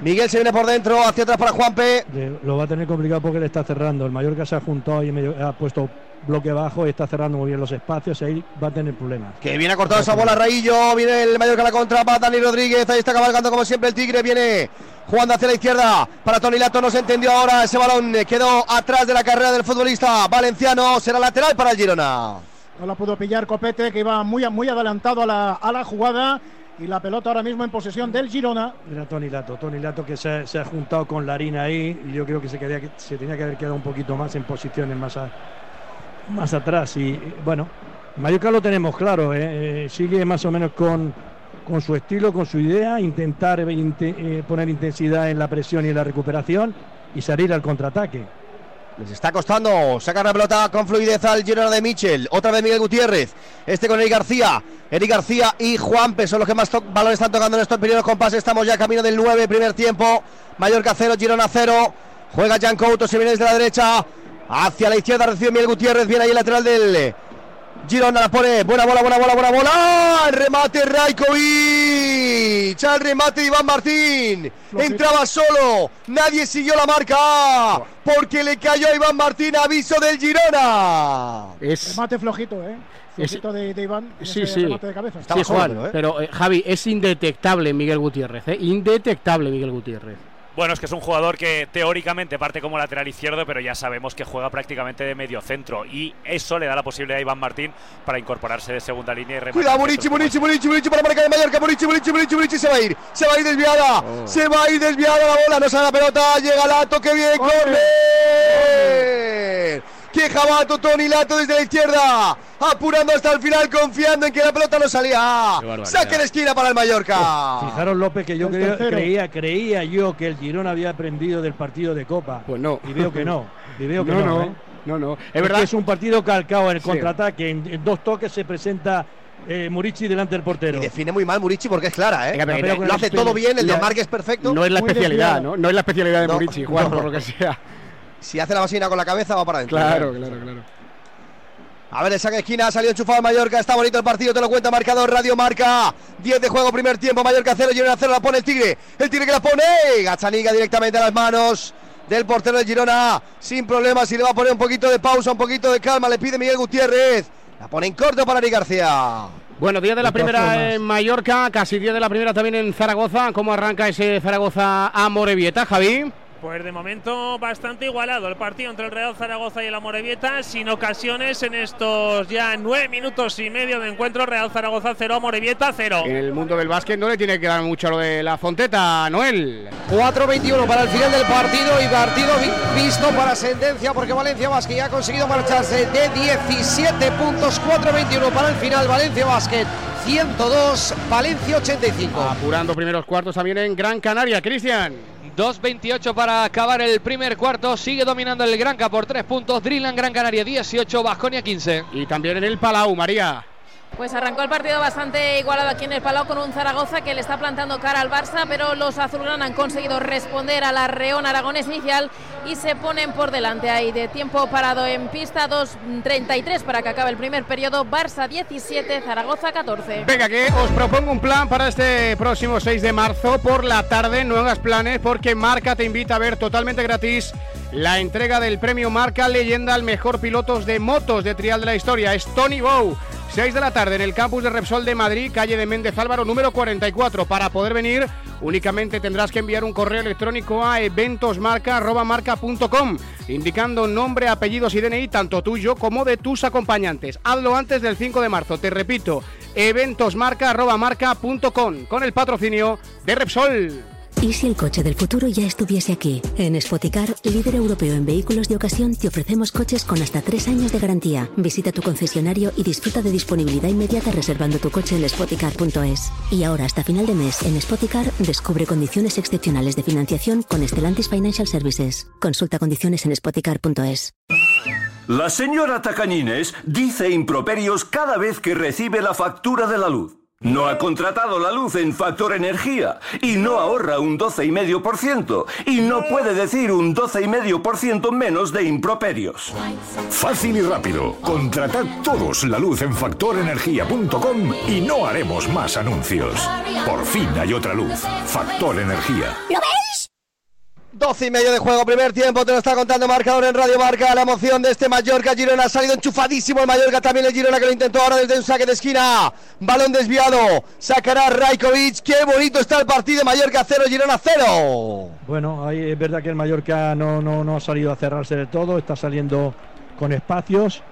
Miguel se viene por dentro, hacia atrás para Juanpe. Lo va a tener complicado porque le está cerrando. El Mallorca se ha juntado y medio- ha puesto bloque bajo y está cerrando muy bien los espacios. Ahí va a tener problemas. Que viene a cortar esa bola Raillo, viene el Mallorca a la contra para Dani Rodríguez, ahí está cabalgando como siempre el Tigre, viene jugando hacia la izquierda para Tony Lato, no se entendió ahora ese balón, quedó atrás de la carrera del futbolista valenciano, será lateral para el Girona. No la pudo pillar Copete, que iba muy, muy adelantado a la, a la jugada. Y la pelota ahora mismo en posesión del Girona. Era Tony Lato, Tony Lato que se, ha- se ha juntado con Larina ahí y yo creo que se, quería, que- se tenía que haber quedado un poquito más en posiciones más, a- más atrás. Y bueno, Mallorca lo tenemos claro, ¿eh? Eh, sigue más o menos con, con su estilo, con su idea, intentar eh, poner intensidad en la presión y en la recuperación y salir al contraataque. Les está costando sacar la pelota con fluidez al Girona de Michel. Otra vez Miguel Gutiérrez. Este con Eric García. Eric García y Juanpe son los que más balones están tocando en estos primeros compases. Estamos ya camino del 9, primer tiempo. Mallorca 0, Girona 0. Juega Jan Couto, se viene desde la derecha. Hacia la izquierda recibe Miguel Gutiérrez. Viene ahí el lateral del Girona. La pone. Buena bola, buena bola, buena bola. El remate Raikovic. Al remate de Iván Martín. Entraba solo. Nadie siguió la marca. Porque le cayó a Iván Martín. Aviso del Girona. Es, Remate flojito, ¿eh? Flojito de, de Iván. en sí, ese sí. remate de cabeza. Sí, Juan, pero eh, Javi, es indetectable Miguel Gutiérrez, ¿eh? Indetectable Miguel Gutiérrez. Bueno, es que es un jugador que teóricamente parte como lateral izquierdo, pero ya sabemos que juega prácticamente de medio centro. Y eso le da la posibilidad a Iván Martín para incorporarse de segunda línea y rematar. Cuidado, Murici, Murici, Murici para marcar el Mallorca. Murici, Murici, Murici, Murici se va a ir. Se va a ir desviada. Se va a ir desviada la bola. No sale la pelota. Llega Lato. Que bien. Corner. Que jabato Tony Lato desde la izquierda. Apurando hasta el final. Confiando en que la pelota no salía. Saque de esquina para el Mallorca. Fijaros López que yo creo- creía, creía yo que el Girona había aprendido del partido de Copa. Pues no. Y veo que no. Y veo que No, no. no, ¿eh? no, no. Es Es verdad. es un partido calcado en el Sí. contraataque. En, en dos toques se presenta eh, Murici delante del portero. Y define muy mal Murici porque es clara, ¿eh? Venga, Lo hace todo bien. El desmarque es perfecto. No es la Muy especialidad, desviado. ¿no? No es la especialidad de No, Murici, Juan, no, [laughs] por lo que sea. Si hace la vasina con la cabeza, va para adentro. Claro, claro, claro. A ver, el saque de esquina, ha salido enchufado el Mallorca, está bonito el partido, te lo cuenta marcador, Radio Marca, 10 de juego, primer tiempo, Mallorca 0, Girona 0, la pone el Tigre, el Tigre que la pone, Gachaniga directamente a las manos del portero de Girona, sin problemas, y le va a poner un poquito de pausa, un poquito de calma, le pide Miguel Gutiérrez, la pone en corto para Ari García. Bueno, día de la primera formas- en Mallorca, casi día de la primera también en Zaragoza. ¿Cómo arranca ese Zaragoza a Morevieta, Javi? Pues de momento bastante igualado el partido entre el Real Zaragoza y el Amorebieta, sin ocasiones en estos ya nueve minutos y medio de encuentro. Real Zaragoza 0, Amorebieta 0. En el mundo del básquet no le tiene que dar mucho lo de la Fonteta, Noel. 4-21 para el final del partido y partido visto para sentencia porque Valencia Basket ya ha conseguido marcharse de 17 puntos. 4-21 para el final, Valencia Basket 102, Valencia 85. Apurando primeros cuartos también en Gran Canaria, Cristian. 2.28 para acabar el primer cuarto. Sigue dominando el Granca por 3 puntos. Drilan Gran Canaria 18, Basconia 15. Y también en el Palau, María. Pues arrancó el partido bastante igualado aquí en el Palau con un Zaragoza que le está plantando cara al Barça, pero los azulgrana han conseguido responder a la reón aragonés inicial y se ponen por delante ahí de tiempo parado en pista 2.33 para que acabe el primer periodo. Barça 17, Zaragoza 14. Venga, que os propongo un plan para este próximo 6 de marzo por la tarde. No hagas planes porque Marca te invita a ver totalmente gratis la entrega del premio Marca Leyenda al mejor pilotos de motos de trial de la historia. Es Tony Bow. 6 de la tarde en el campus de Repsol de Madrid, calle de Méndez Álvaro, número 44. Para poder venir, únicamente tendrás que enviar un correo electrónico a eventosmarca.marca.com, indicando nombre, apellidos y DNI, tanto tuyo como de tus acompañantes. Hazlo antes del 5 de marzo, te repito, eventosmarca.marca.com, con el patrocinio de Repsol. ¿Y si el coche del futuro ya estuviese aquí? En Spoticar, líder europeo en vehículos de ocasión, te ofrecemos coches con hasta tres años de garantía. Visita tu concesionario y disfruta de disponibilidad inmediata reservando tu coche en spoticar.es. Y ahora, hasta final de mes, en Spoticar, descubre condiciones excepcionales de financiación con Stellantis Financial Services. Consulta condiciones en spoticar.es. La señora Tacañines dice improperios cada vez que recibe la factura de la luz. No ha contratado la luz en Factor Energía y no ahorra un 12,5% y no puede decir un 12,5% menos de improperios. Fácil y rápido. Contratad todos la luz en factorenergía.com y no haremos más anuncios. Por fin hay otra luz. Factor Energía. 12 y medio de juego, primer tiempo, te lo está contando marcador en Radio Marca, la emoción de este Mallorca, Girona ha salido enchufadísimo el Mallorca, también el Girona que lo intentó ahora desde un saque de esquina, balón desviado, sacará Rajkovic, qué bonito está el partido, Mallorca 0, Girona 0. Bueno, ahí es verdad que el Mallorca no, no, no ha salido a cerrarse del todo, está saliendo con espacios,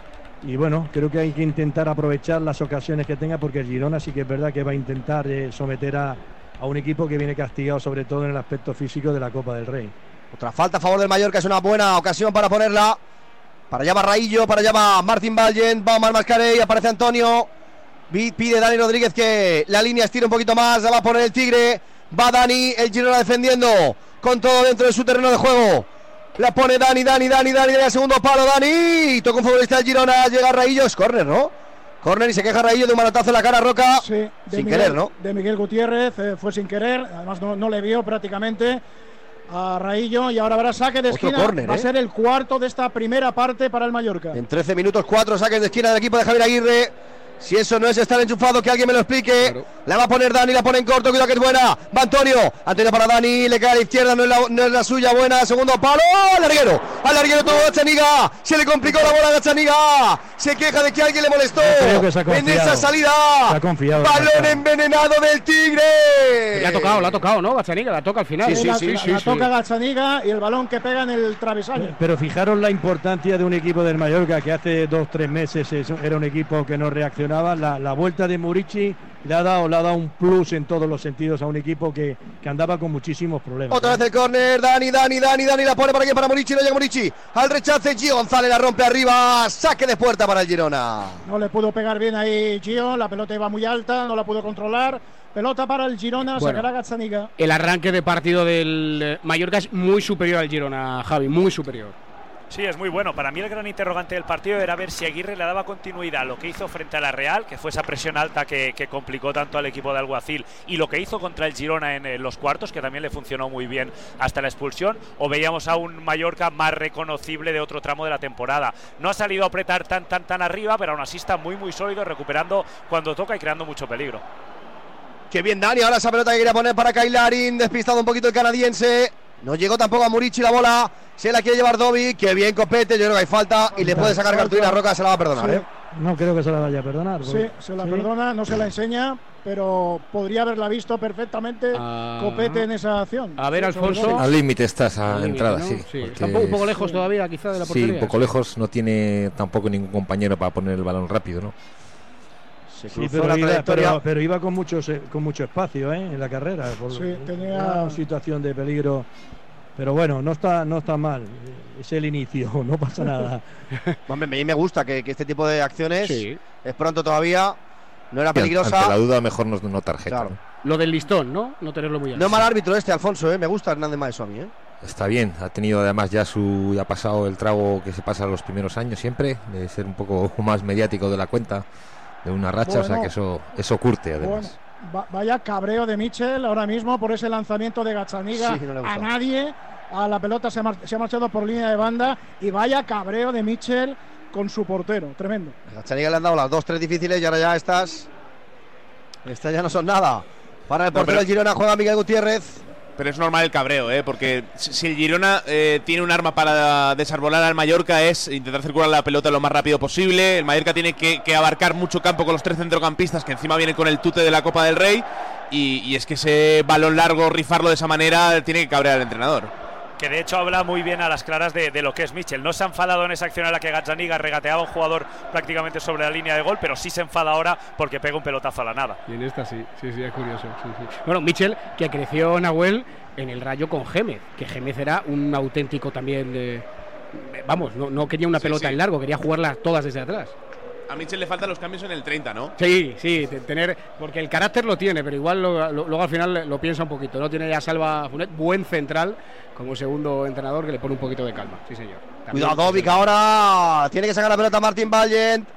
y bueno, creo que hay que intentar aprovechar las ocasiones que tenga porque el Girona sí que es verdad que va a intentar eh, someter a, a un equipo que viene castigado sobre todo en el aspecto físico de la Copa del Rey. Otra falta a favor del Mallorca, es una buena ocasión para ponerla. Para allá va Raillo, para allá va Martín Vallen, va Omar Mascarey, aparece Antonio. Pide Dani Rodríguez que la línea estire un poquito más, la va a poner el Tigre. Va Dani, el Girona defendiendo con todo dentro de su terreno de juego. La pone Dani, Dani, Dani, Dani, Dani, segundo palo, Dani. Toca un futbolista del Girona, llega Raillo, es córner, ¿no? Corner y se queja Raillo de un manotazo en la cara Roca. Sí, sin querer, ¿no? De Miguel Gutiérrez, eh, fue sin querer, además no, no, le vio prácticamente a Raillo y ahora habrá saque de esquina. Corner, Va a ¿eh? ser el cuarto de esta primera parte para el Mallorca. En 13 minutos, cuatro saques de esquina del equipo de Javier Aguirre. Si eso no es estar enchufado, que alguien me lo explique. Claro. La va a poner Dani, la pone en corto, cuidado que es buena. Va Antonio, Antonio para Dani, le cae a la izquierda, no es la, no es la suya, buena. Segundo palo, al larguero, al larguero todo Gachaniga. Se le complicó la bola a Gachaniga. Se queja de que alguien le molestó. en esa salida. Se ha confiado, Balón envenenado del Tigre. Le ha tocado, le ha tocado, ¿no? Gachaniga, la toca al final. Sí, sí, la, sí. La, sí, la sí. toca Gachaniga y el balón que pega en el travesaño. Pero fijaros la importancia de un equipo del Mallorca que hace dos, tres meses era un equipo que no reaccionaba. La, la vuelta de Murici le ha dado, le ha dado un plus en todos los sentidos a un equipo que, que andaba con muchísimos problemas. Otra vez el córner, Dani, Dani, Dani, Dani la pone para aquí para Murici, no llega Murici. Al rechace, Gio González la rompe arriba, saque de puerta para el Girona. No le pudo pegar bien ahí Gio, la pelota iba muy alta, no la pudo controlar. Pelota para el Girona, bueno, sacará Gazzaniga. El arranque de partido del Mallorca es muy superior al Girona, Javi, muy superior. Sí, es muy bueno. Para mí el gran interrogante del partido era ver si Aguirre le daba continuidad a lo que hizo frente a la Real, que fue esa presión alta que, complicó tanto al equipo de Alguacil, y lo que hizo contra el Girona en, en, los cuartos, que también le funcionó muy bien hasta la expulsión, o veíamos a un Mallorca más reconocible de otro tramo de la temporada. No ha salido a apretar tan, tan, tan arriba, pero aún así está muy, muy sólido, recuperando cuando toca y creando mucho peligro. Qué bien Dani, ahora esa pelota que quería poner para Kailarin, despistado un poquito el canadiense. No llegó tampoco a Murici la bola. Se la quiere llevar Dovi. Qué bien Copete. Yo creo que hay falta. Y le puede sacar cartulina Roca. Se la va a perdonar. Sí. ¿eh? No creo que se la vaya a perdonar. Sí, se la sí. perdona. No se la enseña. pero podría haberla visto perfectamente Ah. Copete en esa acción. A ver, Sí, Alfonso. Al límite está esa Al entrada, ¿no? sí. Sí, porque está un poco, lejos todavía, quizá, de la Sí, portería. un poco lejos, no tiene tampoco ningún compañero para poner el balón rápido, ¿no? Cruzó pero, la iba, trayectoria. pero- pero iba con mucho, con mucho espacio ¿eh? en la carrera. por- Sí, tenía- una situación de peligro. Pero bueno, no está, no está mal. Es el inicio, [laughs] no pasa nada. [laughs] Hombre, a mí me gusta que, que este tipo de acciones Sí. es pronto todavía. No era Ante peligrosa. la duda, mejor no, no tarjeta. Claro. ¿no? Lo del listón, ¿no? No tenerlo muy alto. No es mal árbitro este, Alfonso, ¿eh? Me gusta Hernández Maeso a mí, ¿eh? Está bien, ha tenido además ya su ya ha pasado el trago que se pasa los primeros años siempre, de ser un poco [laughs] más mediático de la cuenta, de una racha, o sea Bueno. que eso, eso curte además. Bueno, va- vaya cabreo de Michel ahora mismo por ese lanzamiento de Gachaniga Sí, no a nadie. A la pelota se ha, mar- se ha marchado por línea de banda y vaya cabreo de Michel con su portero. Tremendo. A Chaniga le han dado las dos, tres difíciles y ahora ya estas. Estas ya no son nada. Para el No, portero pero- del Girona juega Miguel Gutiérrez. Pero es normal el cabreo, ¿eh? Porque si el Girona eh, tiene un arma para desarbolar al Mallorca es intentar circular la pelota lo más rápido posible. El Mallorca tiene que, que abarcar mucho campo con los tres centrocampistas que encima vienen con el tute de la Copa del Rey. Y, y es que ese balón largo, rifarlo de esa manera, tiene que cabrear al entrenador. Que de hecho habla muy bien a las claras de, de lo que es Michel. No se ha enfadado en esa acción en la que Gazzaniga regateaba a un jugador prácticamente sobre la línea de gol, pero sí se enfada ahora porque pega un pelotazo a la nada. Y en esta sí, sí, sí, es curioso. sí, sí. Bueno, Michel, que creció Nahuel en el rayo con Gémez, que Gémez era un auténtico también. eh, vamos, no, no quería una Sí, pelota sí. en largo, quería jugarlas todas desde atrás. A Michel le faltan los cambios en el 30, ¿no? Sí, sí, te- tener. Porque el carácter lo tiene, pero igual lo- lo- luego al final lo piensa un poquito. No tiene ya Salva Funet, buen central, como segundo entrenador que le pone un poquito de calma. Sí, señor. También- Cuidado, Vic, ahora tiene que sacar la pelota Martín Vallent.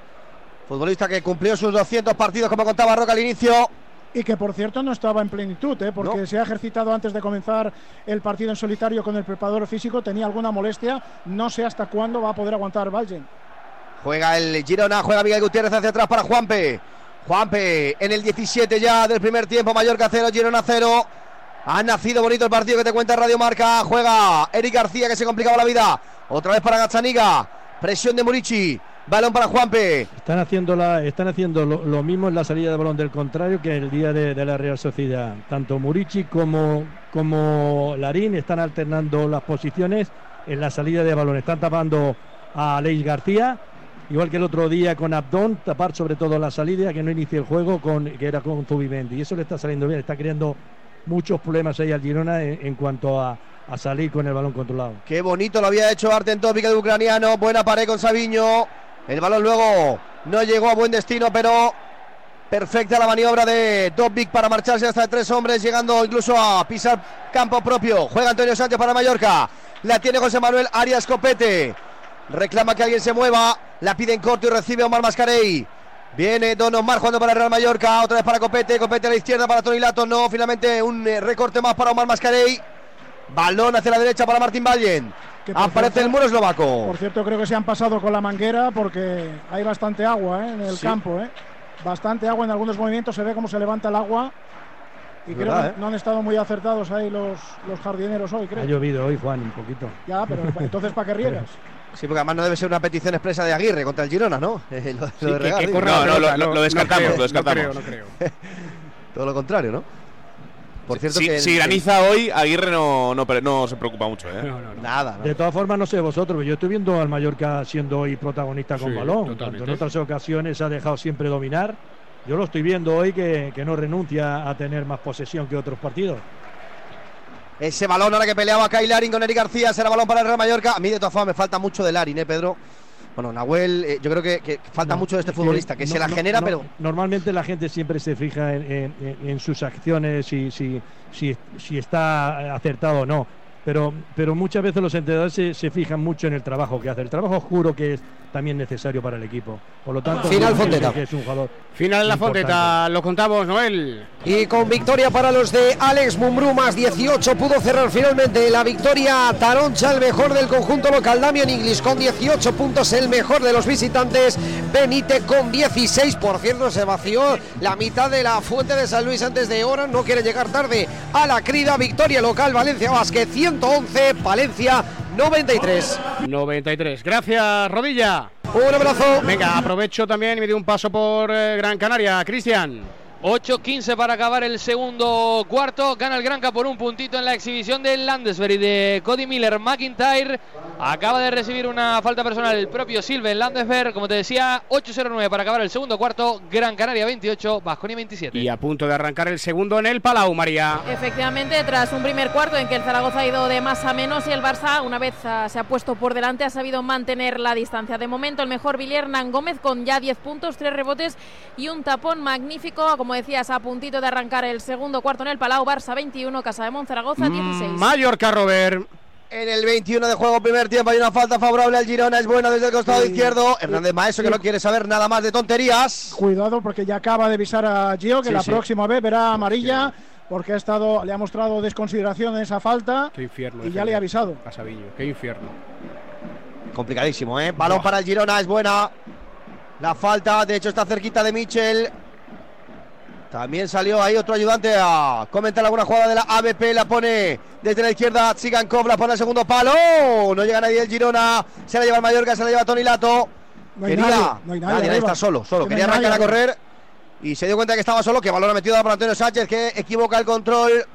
Futbolista que cumplió sus 200 partidos, como contaba Roca al inicio. Y que por cierto no estaba en plenitud, ¿eh? porque se ha ejercitado antes de comenzar el partido en solitario con el preparador físico, tenía alguna molestia, no sé hasta cuándo va a poder aguantar Valgen. Juega el Girona, juega Miguel Gutiérrez hacia atrás para Juanpe. Juanpe en el 17 ya del primer tiempo, Mallorca 0, Girona 0. Ha nacido bonito el partido que te cuenta Radio Marca. Juega Eric García que se complicaba la vida. Otra vez para Gazzaniga. Presión de Murici. Balón para Juanpe. Están haciendo, la, están haciendo lo, mismo en la salida de balón del contrario que el día de, de la Real Sociedad. Tanto Murici como, como Larín están alternando las posiciones en la salida de balón. Están tapando a Aleix García, igual que el otro día con Abdón, tapar sobre todo la salida, que no inicie el juego, con, que era con Zubimendi. Y eso le está saliendo bien, está creando muchos problemas ahí al Girona en, cuanto a, a salir con el balón controlado. Qué bonito lo había hecho Arten Topic el ucraniano. Buena pared con Sabiño. El balón luego no llegó a buen destino, pero perfecta la maniobra de Topic para marcharse hasta tres hombres, llegando incluso a pisar campo propio. Juega Antonio Sánchez para Mallorca. La tiene José Manuel Arias Copete. Reclama que alguien se mueva. La pide en corto y recibe Omar Mascarey. Viene Don Omar jugando para el Real Mallorca. Otra vez para Copete. Copete a la izquierda para Tony Lato. No, finalmente un eh, recorte más para Omar Mascarey. Balón hacia la derecha para Martín Vallen. Aparece cierto- el muro eslovaco. Por cierto, creo que se han pasado con la manguera porque hay bastante agua ¿eh? en el Sí. campo. ¿eh? Bastante agua en algunos movimientos, se ve cómo se levanta el agua. Y creo verdad, que ¿eh? no han estado muy acertados ahí los, los jardineros hoy, creo. Ha llovido hoy, Juan, un poquito. Ya, pero [laughs] entonces ¿para qué riegas? Sí, porque además no debe ser una petición expresa de Aguirre contra el Girona, ¿no? [laughs] Eh, lo, que- que corra No, no, lo- descartamos, creo, lo descartamos. No creo, no [laughs] creo. Todo lo contrario, ¿no? Por cierto, si, que si graniza hoy, Aguirre no, no, pre- no se preocupa mucho, ¿eh? Nada, De todas formas, no sé vosotros, pero yo estoy viendo al Mallorca siendo hoy protagonista con Sí, balón. Tanto en otras ocasiones ha dejado siempre dominar. Yo lo estoy viendo hoy que, que no renuncia a tener más posesión que otros partidos. Ese balón ahora que peleaba Kyle Larin con Eric García, será balón para el Real Mallorca. A mí de todas formas me falta mucho de Larin, ¿eh, Pedro? Bueno, Nahuel, eh, yo creo que, que falta No, mucho de este es que futbolista, que no- se la no- genera, pero Normalmente la gente siempre se fija en, en- en- en sus acciones, si, si, si, si está acertado o no. Pero, pero muchas veces los entrenadores se, se fijan mucho en el trabajo que hace. El trabajo oscuro que es también necesario para el equipo. Por lo tanto, Final Fonteta. que es un jugador Final la importante. Fonteta, lo contamos, Noel. Y con victoria para los de Alex Mumbrú más 18 pudo cerrar finalmente la victoria Taroncha, el mejor del conjunto local. Damian Inglis con 18 puntos, el mejor de los visitantes. Benite con 16, por cierto, se vació la mitad de la fuente de San Luis antes de hora. No quiere llegar tarde a la crida. Victoria local, Valencia Vázquez 111, Valencia 93. 93. Gracias, Rodilla. Un abrazo. Venga, aprovecho también y me doy un paso por eh, Gran Canaria. Cristian. 8-15 para acabar el segundo cuarto. Gana el Granca por un puntito en la exhibición del Landesberg de Cody Miller. McIntyre acaba de recibir una falta personal el propio Silven Landesberg. Como te decía, 8-0-9 para acabar el segundo cuarto. Gran Canaria 28, Vasconia 27. Y a punto de arrancar el segundo en el Palau, María. Efectivamente, tras un primer cuarto en que el Zaragoza ha ido de más a menos y el Barça, una vez ah, se ha puesto por delante, ha sabido mantener la distancia. De momento, el mejor Hernán Gómez con ya 10 puntos, 3 rebotes y un tapón magnífico. Como decías, a puntito de arrancar el segundo cuarto en el Palau. Barça 21, Casa de Monzaragoza 16. Mallorca, Robert. En el 21 de juego, primer tiempo, hay una falta favorable al Girona. Es buena desde el costado izquierdo. Hernández Maestro, que no quiere saber nada más de tonterías. Cuidado porque ya acaba de avisar a Gio que Sí, la sí. próxima vez verá amarilla porque ha estado, le ha mostrado desconsideración en esa falta Qué infierno. y ya le ha avisado. A Sabiño, qué infierno. Complicadísimo, ¿eh? Balón para el Girona, es buena. La falta, de hecho, está cerquita de Michel. También salió ahí otro ayudante a comentar alguna jugada de la ABP. La pone desde la izquierda Tsigankov, la pone al segundo palo. No llega nadie el Girona. Se la lleva el Mallorca, se la lleva Tony Lato. No hay Quería. nadie, no hay nadie arriba. está solo, solo. Que Quería arrancar a nadie correr. Y se dio cuenta que estaba solo. Que balón ha metido por Antonio Sánchez, que equivoca el control.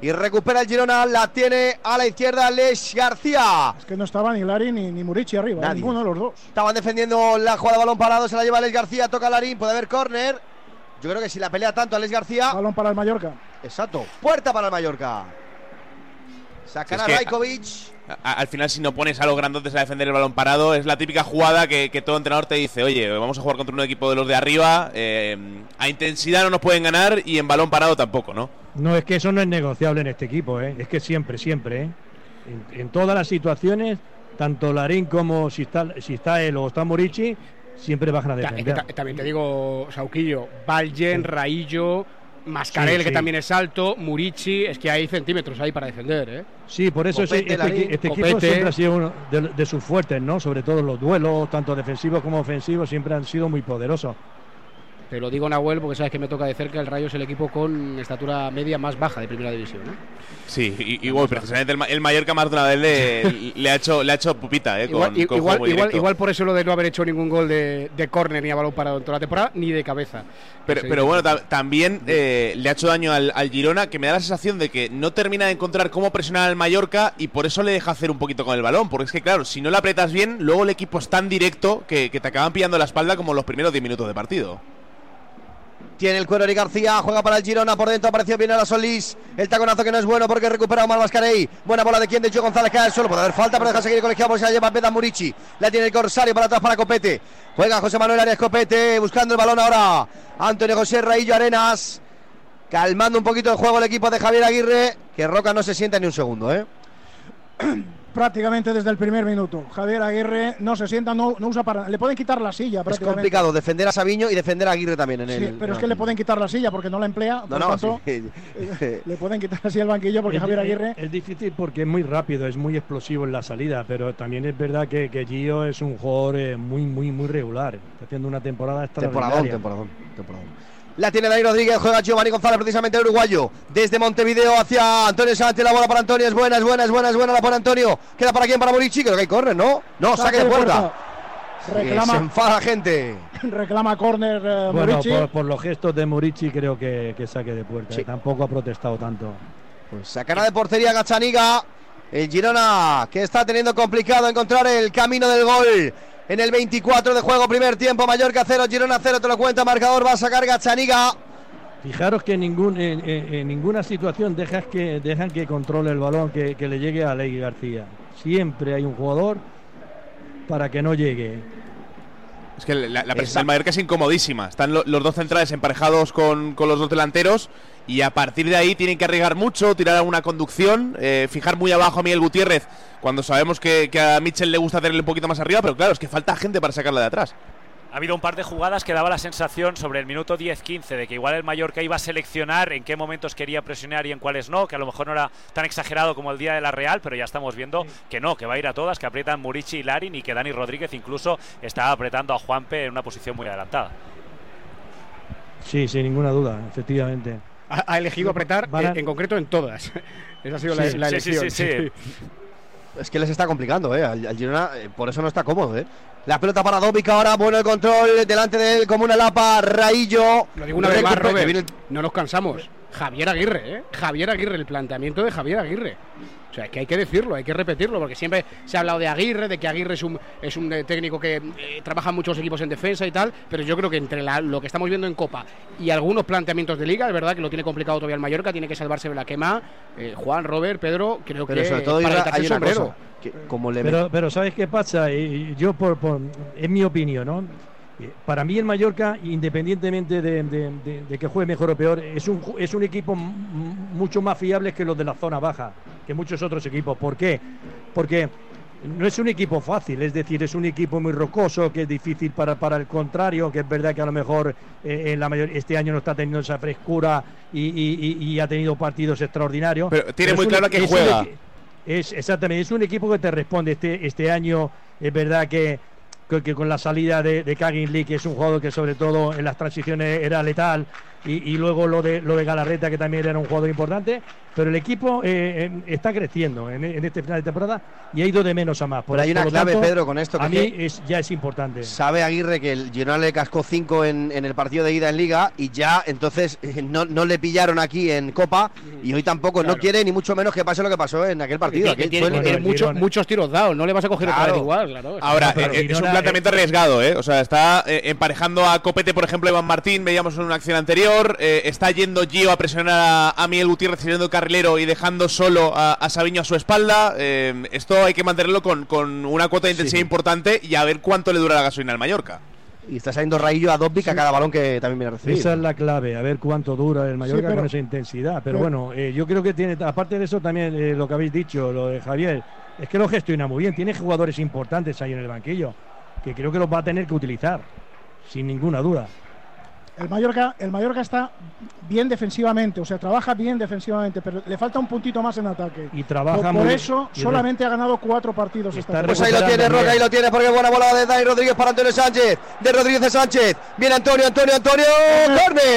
Y recupera el Girona. La tiene a la izquierda Les García. Es que no estaba ni Lari ni, ni Murici arriba, Nadie. ninguno de los dos. Estaban defendiendo la jugada de balón parado, se la lleva Alex García, toca Larín, puede haber córner. Yo creo que si la pelea tanto Alex García. Balón para el Mallorca. Exacto. Puerta para el Mallorca. Sacará Si es que- Rajkovic. A- al final, si no pones a los grandotes a defender el balón parado, es la típica jugada que, que todo entrenador te dice: Oye, vamos a jugar contra un equipo de los de arriba. eh, a intensidad no nos pueden ganar y en balón parado tampoco, ¿no? No, es que eso no es negociable en este equipo, ¿eh? es que siempre, siempre. ¿eh? En, en todas las situaciones, tanto Larín como si está, si está él o está Morici, siempre bajan a defender. ta- también te digo, Sauquillo, Valgen, Raillo, Mascarel, Sí, que sí. también es alto, Murici, es que hay centímetros ahí para defender, ¿eh? Sí, por eso ese- Copete, este, este equipo siempre ha sido uno de, de sus fuertes, ¿no? Sobre todo los duelos, tanto defensivos como ofensivos, siempre han sido muy poderosos. Te lo digo, Nahuel, porque sabes que me toca de cerca. El Rayo es el equipo con estatura media más baja de primera división. ¿eh? Sí, y, bueno, precisamente el, el Mallorca más de una vez le, le ha, hecho, le ha hecho pupita, ¿eh? Igual, con- i- con igual, igual, igual por eso lo de no haber hecho ningún gol de, de córner ni a balón parado en toda la temporada, ni de cabeza. Pero, pero bueno, ta- también eh, le ha hecho daño al, al Girona, que me da la sensación de que no termina de encontrar cómo presionar al Mallorca y por eso le deja hacer un poquito con el balón. Porque es que, claro, si no le apretas bien, luego el equipo es tan directo que, que te acaban pillando la espalda como los primeros 10 minutos de partido. Tiene el cuero Eric García, juega para el Girona, por dentro apareció bien a Solís. El taconazo que no es bueno porque recupera Omar Mascarey. Buena bola de quien de Gio González cae al suelo. Puede haber falta, pero deja seguir el colegiado porque se la lleva Beda Murici. La tiene el Corsario para atrás para Copete. Juega José Manuel Arias Copete, buscando el balón ahora. Antonio José Raillo Arenas. Calmando un poquito el juego el equipo de Javier Aguirre. Que Roca no se sienta ni un segundo, ¿eh? Prácticamente desde el primer minuto. Javier Aguirre no se sienta, no, no usa para. Le pueden quitar la silla. Es complicado defender a Sabiño y defender a Aguirre también en Sí, el. pero es que le pueden quitar la silla porque no la emplea. No, por no, tanto, sí. [laughs] le pueden quitar así el banquillo porque Es Javier Aguirre. Es difícil porque es muy rápido, es muy explosivo en la salida, pero también es verdad que, que Gio es un jugador eh, muy, muy, muy regular. Está haciendo una temporada Temporadón, extraordinaria. temporadón, temporadón. La tiene Dani Rodríguez, juega Giovanni González, precisamente el uruguayo. Desde Montevideo hacia Antonio Sánchez, la bola para Antonio, es buena, es buena, es buena, es buena la para Antonio. Queda para quién, para Morici, creo que hay corre, ¿no? No, saque de puerta. Reclama- Se enfada la gente. [laughs] Reclama córner eh, Bueno, Murici. por, por los gestos de Morici creo que, que saque de puerta. eh, Tampoco ha protestado tanto. Pues sacará de portería Gachaniga. El Girona que está teniendo complicado encontrar el camino del gol. En el 24 de juego, primer tiempo, Mallorca 0, Girona 0, te lo cuenta, marcador va a sacar Gachaniga. Fijaros que en, ninguna situación dejas que, dejan que controle el balón, que, que le llegue a Ley García. Siempre hay un jugador para que no llegue. Es que la, la presión del Mallorca es incomodísima. Están lo- los dos centrales emparejados con, con los dos delanteros y a partir de ahí tienen que arriesgar mucho, tirar alguna conducción, eh, fijar muy abajo a Miguel Gutiérrez cuando sabemos que, que a Mitchell le gusta hacerle un poquito más arriba, pero claro, es que falta gente para sacarla de atrás. Ha habido un par de jugadas que daba la sensación sobre el minuto 10-15 de que igual el Mallorca iba a seleccionar en qué momentos quería presionar y en cuáles no, que a lo mejor no era tan exagerado como el día de la Real, pero ya estamos viendo que no, que va a ir a todas, que aprietan Murici y Larin y que Dani Rodríguez incluso está apretando a Juanpe en una posición muy adelantada. Sí, sin ninguna duda, efectivamente. Ha, ha elegido apretar, a- eh, en concreto en todas. [laughs] Esa ha sido la, Sí, la sí, sí, elección. sí, sí. [laughs] Es que les está complicando, ¿eh? Al, al Girona, eh, por eso no está cómodo, ¿eh? La pelota para Dobic ahora, bueno el control, delante de él como una lapa, Raillo. Lo digo una vez más, Robert, no nos cansamos. Javier Aguirre, ¿eh? Javier Aguirre, el planteamiento de Javier Aguirre. O sea, es que hay que decirlo, hay que repetirlo, porque siempre se ha hablado de Aguirre, de que Aguirre es un, es un eh, técnico que eh, trabaja en muchos equipos en defensa y tal, pero yo creo que entre la- lo que estamos viendo en Copa y algunos planteamientos de Liga, es verdad que lo tiene complicado todavía el Mallorca, tiene que salvarse de la quema. Eh, Juan, Robert, Pedro, creo Pero que sobre todo para hay el una sombrero. cosa, que como le Pero, pero ¿sabes qué pasa? Y- Yo, por, por- es mi opinión, ¿no? Eh, Para mí el Mallorca, independientemente de, de- de- de que juegue mejor o peor, es un, es un equipo mucho más fiable que los de la zona baja, que muchos otros equipos. ¿Por qué? Porque no es un equipo fácil, es decir, es un equipo muy rocoso, que es difícil para, para el contrario, que es verdad que a lo mejor eh, en la mayor, este año no está teniendo esa frescura y, y- y- y ha tenido partidos extraordinarios. Pero tiene muy un- claro un juega. es exactamente, es un equipo que te responde este, este año. Es verdad que, que, con la salida de, de Kagin Lee, que es un jugador que sobre todo en las transiciones era letal, y, y luego lo de lo de Galarreta, que también era un jugador importante, pero el equipo eh, eh, está creciendo en, en este final de temporada y ha ido de menos a más. Por Pero hay una clave, tanto, Pedro, con esto, A que mí es, ya es importante. Sabe Aguirre que el Girona le cascó 5 en, en el partido de ida en Liga y ya entonces eh, no, no le pillaron aquí en Copa y hoy tampoco. No quiere ni mucho menos que pase lo que pasó en aquel partido. Que- que tiene- mucho- Girona. muchos tiros dados, no le vas a coger otra Claro. vez igual, claro. Ahora, eh, es un planteamiento arriesgado, ¿eh? O sea, está eh, emparejando a Copete, por ejemplo, Iván Martín, veíamos en una acción anterior. Eh, está yendo Gio a presionar a, a Miguel Gutiérrez siendo carrilero y dejando solo a, a Sabiño a su espalda. Eh, esto hay que mantenerlo con, con una cuota de intensidad importante y a ver cuánto le dura la gasolina al Mallorca. Y está saliendo Raillo a Dobic a cada balón que también viene a recibir. Esa es la clave, a ver cuánto dura el Mallorca pero- con esa intensidad. Pero, pero- bueno, eh, yo creo que tiene, aparte de eso también eh, lo que habéis dicho, lo de Javier, es que lo gestiona muy bien, tiene jugadores importantes ahí en el banquillo, que creo que los va a tener que utilizar, sin ninguna duda. El Mallorca, el Mallorca está bien defensivamente, o sea, trabaja bien defensivamente, pero le falta un puntito más en ataque. Y trabaja por, por muy- eso solamente ha ganado cuatro partidos esta Pues ahí lo tiene Roca, ahí lo tiene porque buena bola de Dani Rodríguez para Antonio Sánchez. De Rodríguez de Sánchez. Viene Antonio, Antonio, Antonio.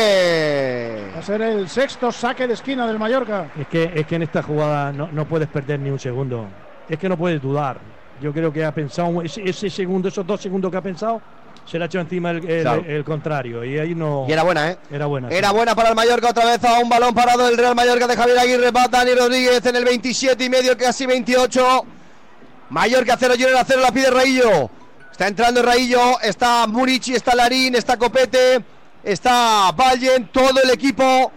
¡Corner! Va a ser el sexto saque de esquina del Mallorca. Es que, es que en esta jugada no, no puedes perder ni un segundo. Es que no puedes dudar. Yo creo que ha pensado ese, ese segundo, esos dos segundos que ha pensado, se le ha hecho encima el, el- Claro. el contrario. Y ahí no. Y era buena, ¿eh? Era buena. sí. Era buena para el Mallorca, otra vez a un balón parado del Real Mallorca de Javier Aguirre. Va Dani Rodríguez en el 27 y medio, casi 28. Mallorca 0, Girona 0, la pide Raillo. Está entrando Raillo, está Murici, está Larín, está Copete, está Vallen, todo el equipo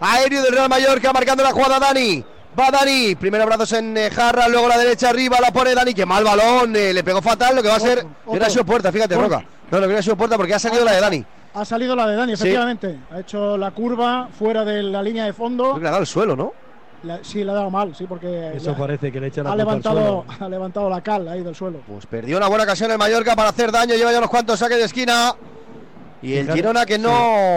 aéreo del Real Mallorca marcando la jugada Dani. Va Dani, primero brazos en eh, jarra, luego la derecha arriba, la pone Dani, que mal balón, eh, le pegó fatal, lo que va a ser. Hubiera sido puerta, fíjate, Otro. Roca. No, lo hubiera sido puerta porque ha salido la de Dani. Ha salido la de Dani, Sí. efectivamente. Ha hecho la curva fuera de la línea de fondo. Creo que le ha dado al suelo, ¿no? La- sí, le ha dado mal, sí, porque Eso parece que le echa la ha levantado, suelo. [laughs] ha levantado la cal ahí del suelo. Pues perdió una buena ocasión el Mallorca para hacer daño, lleva ya unos cuantos saques de esquina. Y el Girona que sí. no